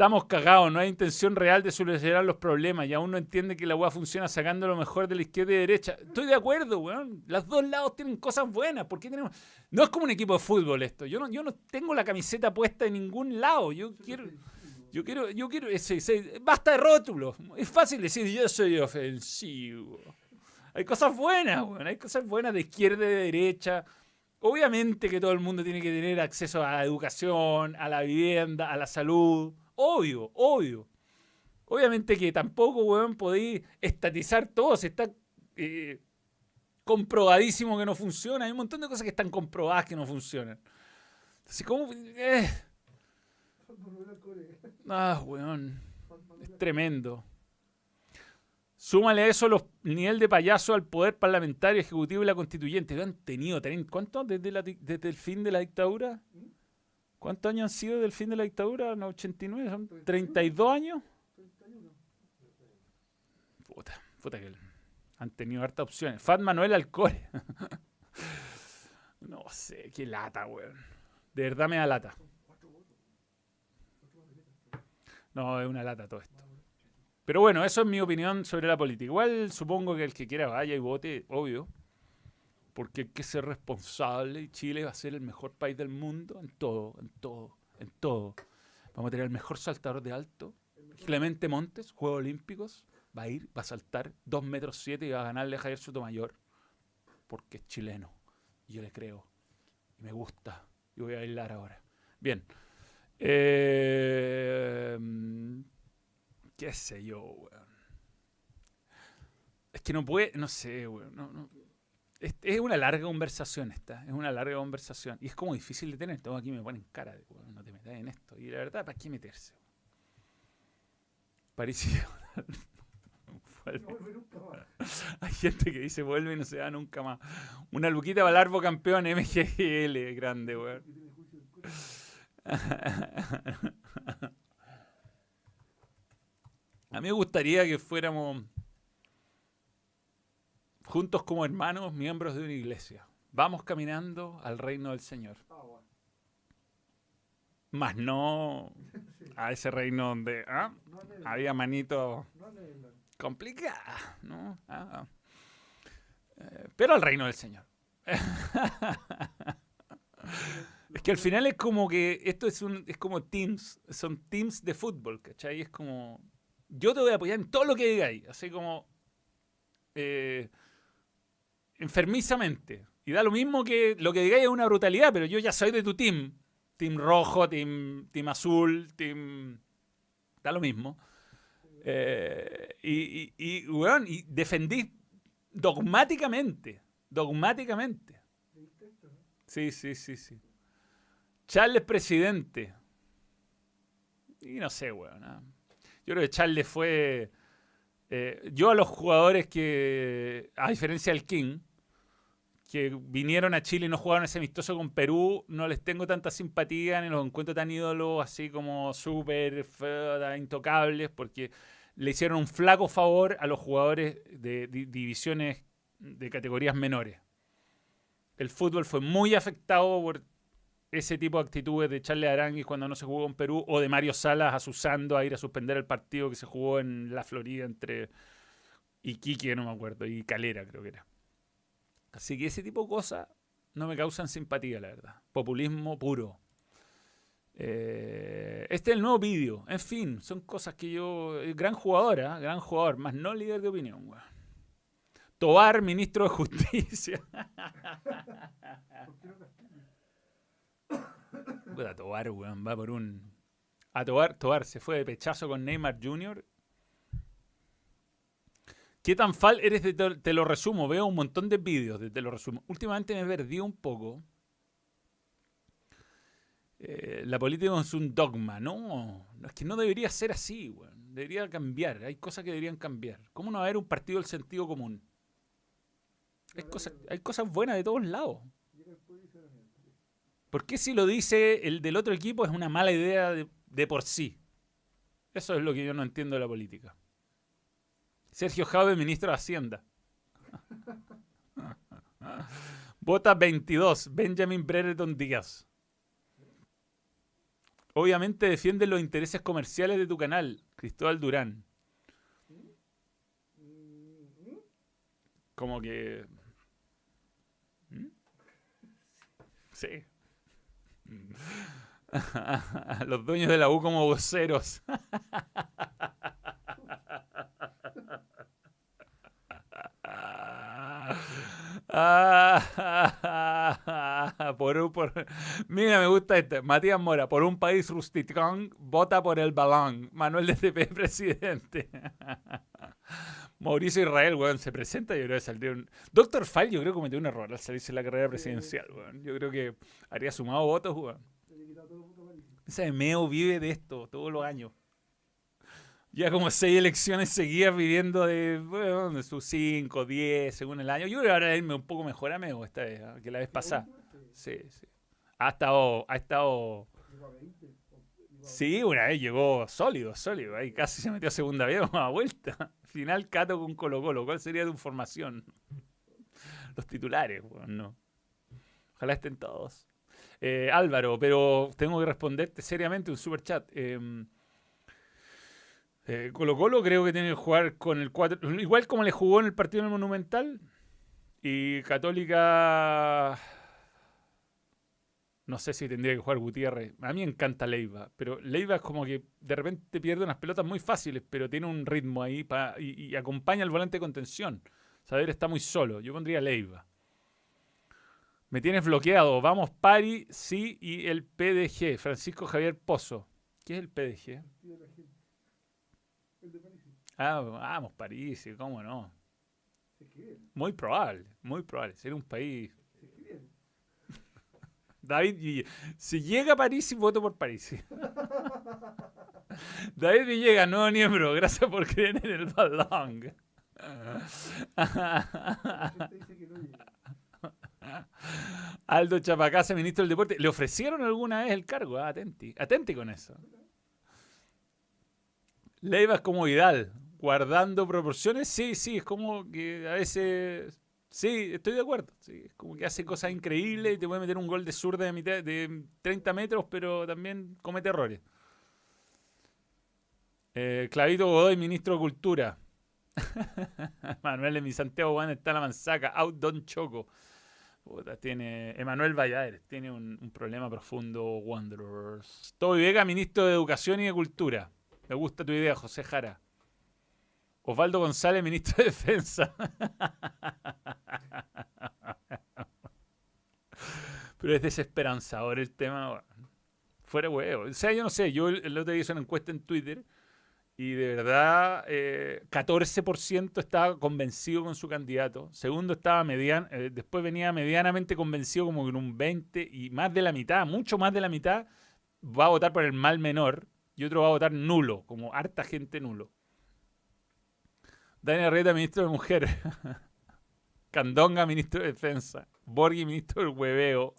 Estamos cagados, no hay intención real de solucionar los problemas y aún no entiende que la weá funciona sacando lo mejor de la izquierda y derecha. Estoy de acuerdo, weón. Los dos lados tienen cosas buenas. ¿Por tenemos.? No es como un equipo de fútbol esto. Yo no, yo no tengo la camiseta puesta en ningún lado. Yo quiero. Yo quiero, yo quiero ese- basta de rótulos. Es fácil decir yo soy ofensivo. Hay cosas buenas, weón. Hay cosas buenas de izquierda y de derecha. Obviamente que todo el mundo tiene que tener acceso a la educación, a la vivienda, a la salud. Obvio, obvio. Obviamente que tampoco, weón, podéis estatizar todo. Se está eh, comprobadísimo que no funciona. Hay un montón de cosas que están comprobadas que no funcionan. Entonces, ¿cómo? Eh, ah, weón. Es tremendo. Súmale a eso los nivel de payaso al poder parlamentario, ejecutivo y la constituyente. Han tenido, ¿cuántos desde, el fin de la dictadura? ¿Cuántos años han sido desde el fin de la dictadura? ¿No, 89? ¿Son 32 años? 31. Puta, puta que han tenido hartas opciones. Fat Manuel Alcore. no sé, qué lata, weón. De verdad me da lata. No, es una lata todo esto. Pero bueno, eso es mi opinión sobre la política. Igual supongo que el que quiera vaya y vote, obvio. Porque hay que ser responsable y Chile va a ser el mejor país del mundo en todo, en todo, en todo. Vamos a tener el mejor saltador de alto. Clemente Montes, Juegos Olímpicos, va a ir, va a saltar 2 metros 7 y va a ganarle a Javier Sotomayor. Porque es chileno. Y yo le creo. Y me gusta. Y voy a bailar ahora. Bien. Eh, qué sé yo, weón. Es que no puede, no sé, weón. no- no. Es, es una larga conversación esta, es una larga conversación. Y es como difícil de tener. Todos aquí me ponen cara de, no te metas en esto. Y la verdad, ¿para qué meterse? No más. Hay gente que dice vuelve y no se da nunca más. Una luquita para el árbol campeón MGL, grande, weón. A mí me gustaría que fuéramos juntos como hermanos, miembros de una iglesia. Vamos caminando al reino del Señor. Ah. Más no a ese reino donde ah, había anhelan. complicadas, ¿no? Ah. Eh, pero al reino del Señor. es que al final es como que esto es un es como teams, son teams de fútbol, ¿cachai? Es como yo te voy a apoyar en todo lo que digáis, así como eh, enfermizamente. Y da lo mismo que lo que digáis es una brutalidad, pero yo ya soy de tu team. Team rojo, team, team azul, team... Da lo mismo. Eh, y, y, y, weón, y defendí dogmáticamente, dogmáticamente. Sí, sí, sí, sí. Charles presidente. Y no sé, weón. ah. Yo creo que Charles fue... eh, yo a los jugadores que, a diferencia del King, que vinieron a Chile y no jugaron ese amistoso con Perú, no les tengo tanta simpatía ni los encuentro tan ídolos así como súper intocables, porque le hicieron un flaco favor a los jugadores de di- divisiones de categorías menores. El fútbol fue muy afectado por ese tipo de actitudes de Charles Aranguis cuando no se jugó en Perú o de Mario Salas asusando a ir a suspender el partido que se jugó en la Florida entre Iquique, no me acuerdo, y Calera creo que era. Así que ese tipo de cosas no me causan simpatía, la verdad. Populismo puro. Eh, este es el nuevo vídeo. En fin, son cosas que yo... eh, Gran jugador, ¿ah? gran jugador, más no líder de opinión. weón. Tobar, ministro de Justicia. Puta, Tobar, weón, va por un... A Tobar, Tobar se fue de pechazo con Neymar Jr. ¿Qué tan fal eres de te, te lo resumo? Veo un montón de vídeos de te lo resumo. Últimamente me perdí un poco. Eh, la política es un dogma. No, no, es que no debería ser así, weón. Debería cambiar. Hay cosas que deberían cambiar. ¿Cómo no va a haber un partido del sentido común? Hay cosas, buenas de todos lados. ¿Por qué si lo dice el del otro equipo es una mala idea de, de por sí? Eso es lo que yo no entiendo de la política. Sergio Jave, ministro de Hacienda. Vota 22, Benjamin Brereton Díaz. Obviamente defiende los intereses comerciales de tu canal, Cristóbal Durán. Como que... ¿Mm? Sí. Los dueños de la U como voceros. Ah, por un, por- Mira, me gusta este. Matías Mora, por un país rusticón, vota por el balón. Manuel de presidente. Mauricio Israel, weón, se presenta. Yo creo que saldría un. Doctor Fall, yo creo que cometió un error al salirse de la carrera presidencial, weón. Yo creo que habría sumado votos, weón. Ese Meo vive de esto todos los años. Ya como seis elecciones seguidas viviendo de, bueno, de sus 5, 10, según el año. Yo creo ahora irme un poco mejor a Mego esta vez, ¿ah? que la vez pasada. Sí, sí. Ha estado, ha estado... Llegó a 20. o- llegó a Sí, una vez llegó sólido, sólido. Ahí casi se metió a segunda vez a vuelta. Final Cato con Colo Colo. ¿Cuál sería tu formación? Los titulares, bueno, no. Ojalá estén todos. Eh, Álvaro, pero tengo que responderte seriamente un super chat. Colo Colo creo que tiene que jugar con el 4. Igual como le jugó en el partido en el Monumental. Y Católica. No sé si tendría que jugar Gutiérrez. A mí me encanta Leiva, pero Leiva es como que de repente pierde unas pelotas muy fáciles, pero tiene un ritmo ahí y acompaña al volante de contención. Saber está muy solo. Yo pondría Leiva. Me tienes bloqueado. Vamos, Pari, sí, y el PDG. Francisco Javier Pozo. ¿Qué es el PDG? partido de la gente. El de París. Ah, vamos, París, ¿cómo no? Muy probable, muy probable. Ser un país. Se escriben. David, Ville- si llega a París, voto por París. David Villegas, nuevo miembro. Gracias por creer en el balón. Aldo Chapacasa, ministro del Deporte. ¿Le ofrecieron alguna vez el cargo? Ah, atenti. Atenti con eso. Leiva es como Vidal. Guardando proporciones, sí, sí, es como que a veces. Sí, estoy de acuerdo. Sí, es como que hace cosas increíbles y te puede meter un gol de zurda de, mitad, de 30 metros, pero también comete errores. Eh, Clavito Godoy, ministro de Cultura. Manuel de mi Santiago Juan está en la manzaca. Out Don Choco. Puta, tiene Emanuel Valladares, tiene un, un problema profundo, Wanderers. Toby Vega, ministro de Educación y de Cultura. Me gusta tu idea, José Jara. Osvaldo González, ministro de Defensa. Pero es desesperanzador el tema. Fuera huevo. O sea, yo no sé, yo el, otro día hice una encuesta en Twitter y de verdad eh, 14% estaba convencido con su candidato. Segundo estaba median, eh, después venía medianamente convencido como con un 20 y más de la mitad, mucho más de la mitad va a votar por el mal menor y otro va a votar nulo, como harta gente nulo. Daniel Arrieta, ministro de Mujer. Candonga, ministro de Defensa. Borghi, ministro del Hueveo.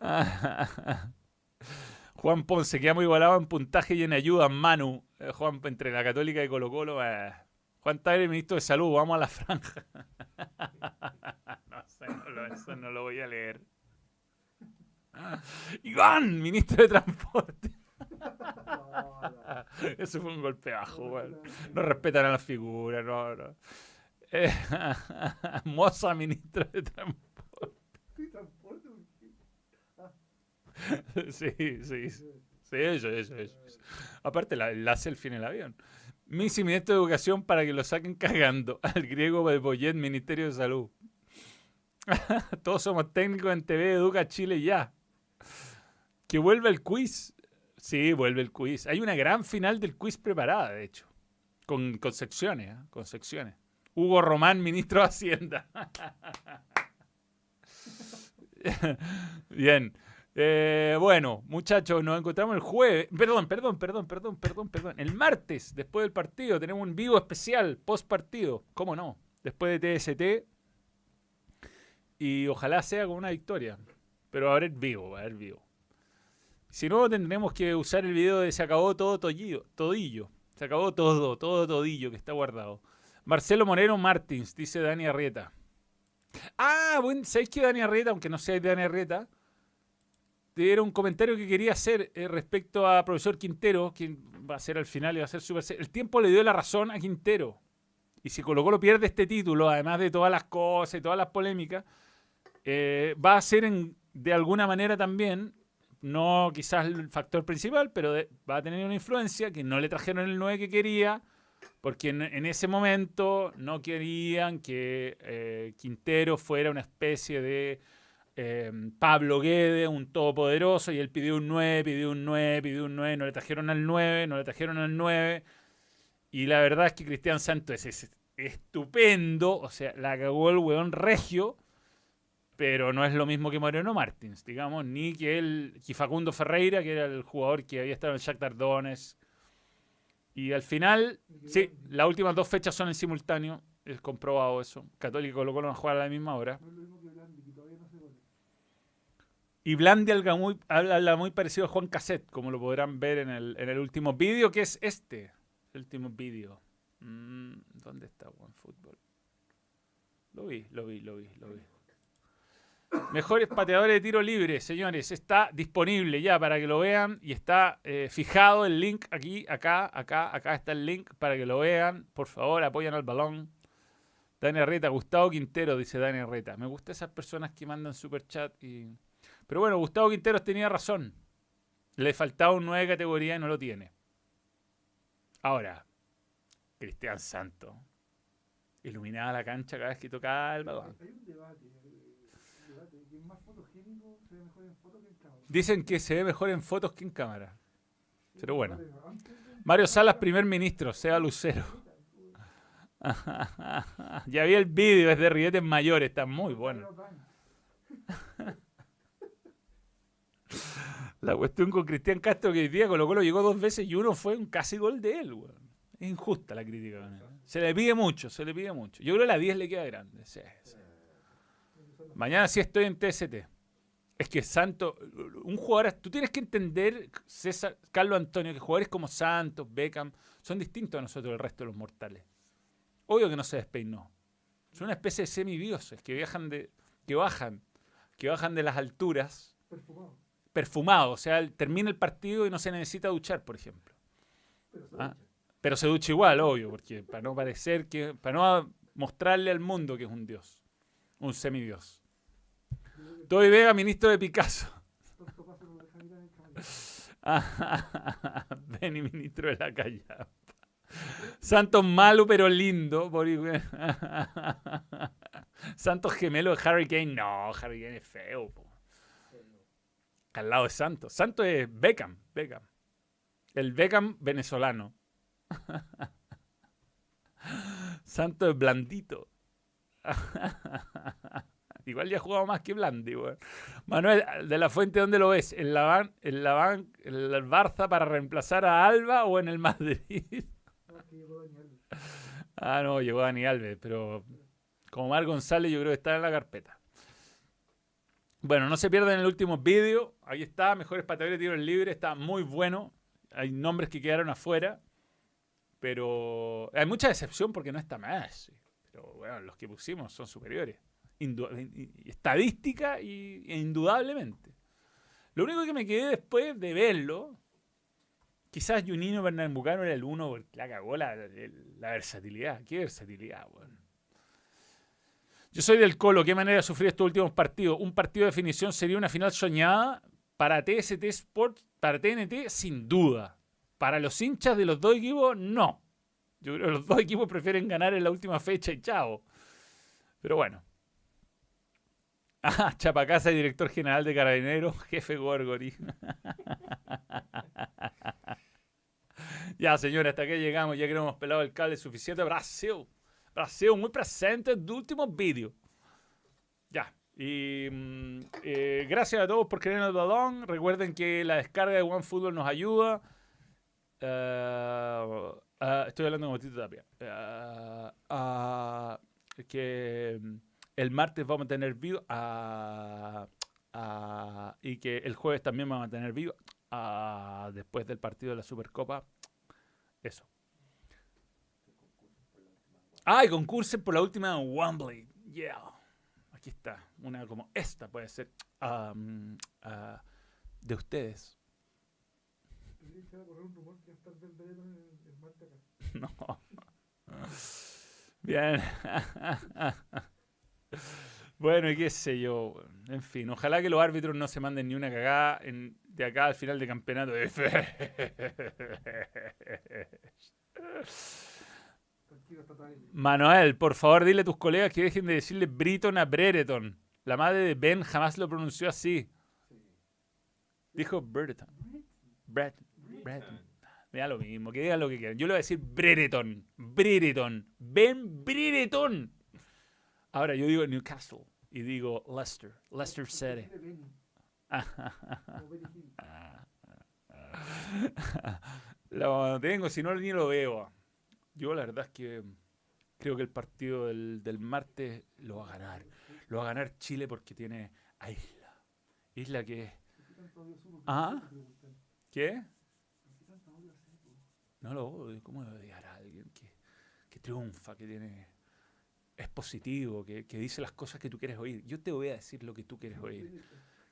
Juan Ponce, queda muy igualado en puntaje y en ayuda. Manu, Eh, Juan, entre la Católica y Colo Colo. eh. Juan Tagle, ministro de Salud, vamos a la franja. no eso no lo voy a leer. Iván, ministro de Transporte. Eso fue un golpe bajo, No, respetan a las figuras, no, no. Eh, Moza, ministro de Transporte. Sí, Sí, sí, eso, eso, eso. Aparte, la, la selfie en el avión. Misi, ministro de Educación, para que lo saquen cagando. Al griego de Boyet, Ministerio de Salud. Todos somos técnicos en TV Educa Chile ya. Que vuelva el quiz. Sí, vuelve el quiz. Hay una gran final del quiz preparada, de hecho. Con, con secciones, ¿eh? con secciones. Hugo Román, ministro de Hacienda. Bien. Eh, bueno, muchachos, nos encontramos el jueves. Perdón, perdón, perdón, perdón, perdón, perdón. El martes, después del partido, tenemos un vivo especial, post partido. ¿Cómo no? Después de TST. Y ojalá sea con una victoria. Pero va a haber vivo, va a haber vivo. Si no, tendremos que usar el video de se acabó todo todillo. todillo. Se acabó todo, todo todillo que está guardado. Marcelo Moreno Martins, dice Dani Arrieta. Ah, bueno, ¿sabéis que Dani Arrieta, aunque no sea Dani Arrieta, era un comentario que quería hacer eh, respecto a profesor Quintero, quien va a ser al final y va a ser súper... El tiempo le dio la razón a Quintero. Y si Colo Colo pierde este título, además de todas las cosas y todas las polémicas, eh, va a ser de alguna manera también, no quizás el factor principal, pero va a tener una influencia que no le trajeron el 9 que quería, porque en, ese momento no querían que eh, Quintero fuera una especie de eh, Pablo Guede, un todopoderoso, y él pidió un 9, pidió un 9, pidió un 9, no le trajeron al 9, no le trajeron al 9. Y la verdad es que Cristian Santos es, es estupendo, o sea, la cagó el weón regio, pero no es lo mismo que Moreno Martins, digamos, ni que el que Facundo Ferreira, que era el jugador que había estado en Shakhtar Donetsk, Y al final, sí, las últimas dos fechas son en simultáneo. Es comprobado eso. Católico y Colo van a jugar a la misma hora. Y Blandi habla muy, habla muy parecido a Juan Cassette, como lo podrán ver en el, en el último vídeo, que es este. El último vídeo. Mm, ¿Dónde está One Football? Lo vi, lo vi, lo vi, lo vi. Mejores pateadores de tiro libre, señores. Está disponible ya para que lo vean y está eh, fijado el link aquí, acá, acá, acá está el link para que lo vean. Por favor, apoyan al balón. Dani Reta, Gustavo Quintero, dice Dani Reta. Me gustan esas personas que mandan super chat y. Pero bueno, Gustavo Quinteros tenía razón. Le faltaba un 9 de categoría y no lo tiene. Ahora, Cristian Santo. Iluminaba la cancha cada vez que tocaba el balón. Hay un debate. eh, un debate. Que es más fotogénico, se ve mejor en foto que en cámara. Dicen que se ve mejor en fotos que en cámara. Pero bueno. Mario Salas, primer ministro, sea Lucero. ya vi el vídeo, es de Rietes Mayores, está muy bueno. La cuestión con Cristian Castro que hoy día Colo Colo llegó dos veces y uno fue un casi gol de él, weón. Es injusta la crítica con él. Se le pide mucho, se le pide mucho. Yo creo que la 10 le queda grande. sí, sí. Mañana sí estoy en TST. Es que Santos, un jugador, tú tienes que entender, César, Carlos Antonio, que jugadores como Santos, Beckham, son distintos a nosotros, el resto de los mortales. Obvio que no se despeinó. Son una especie de semidioses que viajan de, que bajan, que bajan de las alturas Perfumado. perfumado, o sea, el- termina el partido y no se necesita duchar, por ejemplo. Pero se Ah, ducha. pero se ducha igual, obvio, porque para no parecer que, para no mostrarle al mundo que es un dios, un semidios. Toby Vega, ministro de Picasso. Benny, ministro de la calle. Santos malo pero lindo. Santos gemelo de Harry Kane. No, Harry Kane es feo. Al lado de Santos. Santos es Beckham. Beckham. El Beckham venezolano. Santos es blandito. Igual ya ha jugado más que Blandi, weón. Manuel, de la fuente, ¿dónde lo ves? ¿En la, ban, en la ban, en Barça para reemplazar a Alba o en el Madrid? Ah, no, llegó Dani Alves, pero como Mar González yo creo que está en la carpeta. Bueno, no se pierdan el último vídeo. Ahí está, mejores pateadores de tiro libre. Está muy bueno. Hay nombres que quedaron afuera. Pero hay mucha decepción porque no está Messi. Bueno, los que pusimos son superiores. Estadística y, e indudablemente. Lo único que me quedé después de verlo, quizás Junino Pernambucano era el uno porque la cagó la, versatilidad. ¿Qué versatilidad, weón? Yo soy del Colo, qué manera de sufrir estos últimos partidos. Un partido de definición sería una final soñada para TST Sport, para TNT, sin duda. Para los hinchas de los dos equipos, no. Yo creo que los dos equipos prefieren ganar en la última fecha y chao. Pero bueno. Ah, Chapacasa, director general de Carabineros, jefe Gorgori. ya, señores, hasta aquí llegamos. Ya que no hemos pelado el cable suficiente. Brasil. Brasil, muy presente en el último vídeo. Ya. Y mm, eh, gracias a todos por en el balón. Recuerden que la descarga de OneFootball nos ayuda. Eh, ah, estoy hablando como Tito Tapia. Eh, ah, que mm, el martes vamos a tener ah, y que el jueves también vamos a tener ah, después del partido de la Supercopa. Eso. Ah, y concursen por la última en. Yeah. Aquí está. Una como esta puede ser. ah, de ustedes. No. Bien. bueno, y qué sé yo. En fin, ojalá que los árbitros no se manden ni una cagada en- de acá al final de campeonato. Bien. Manuel, por favor, dile a tus colegas que dejen de decirle Briton a Brereton. La madre de Ben jamás lo pronunció así. Dijo Brereton. Brereton. Me da lo mismo, que digan lo que quieran. Yo le voy a decir Brereton. Brereton. Ben Brereton. Ahora yo digo Newcastle y digo Leicester. Leicester City. Lo tengo, si no ni lo veo. Yo la verdad es que creo que el partido del, del martes lo va a ganar. Lo va a ganar Chile porque tiene a Isla. Isla que... Ah. ¿Qué? ¿Por qué tanto odio a Seco? No lo odio. ¿Cómo a odiar a alguien que, que triunfa, que tiene... Es positivo, que, que dice las cosas que tú quieres oír. Yo te voy a decir lo que tú quieres oír.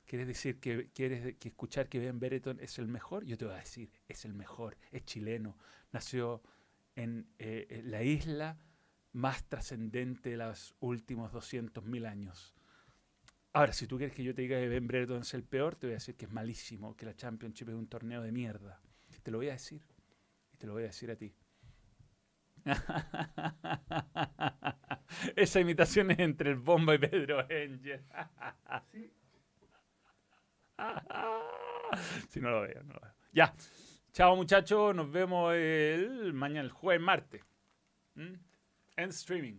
¿Quieres decir que quieres que escuchar que Ben Bereton es el mejor? Yo te voy a decir, es el mejor, es chileno, nació en eh, la isla más trascendente de los últimos 200.000 años. Ahora, si tú quieres que yo te diga que Ben Brereton es el peor, te voy a decir que es malísimo, que la Championship es un torneo de mierda. Te lo voy a decir. Y te lo voy a decir a ti. Esa imitación es entre el Bomba y Pedro Angel. Sí, si no lo veo, no lo veo. Ya. Chao muchachos, nos vemos el mañana, el jueves, martes. ¿Mm? En streaming.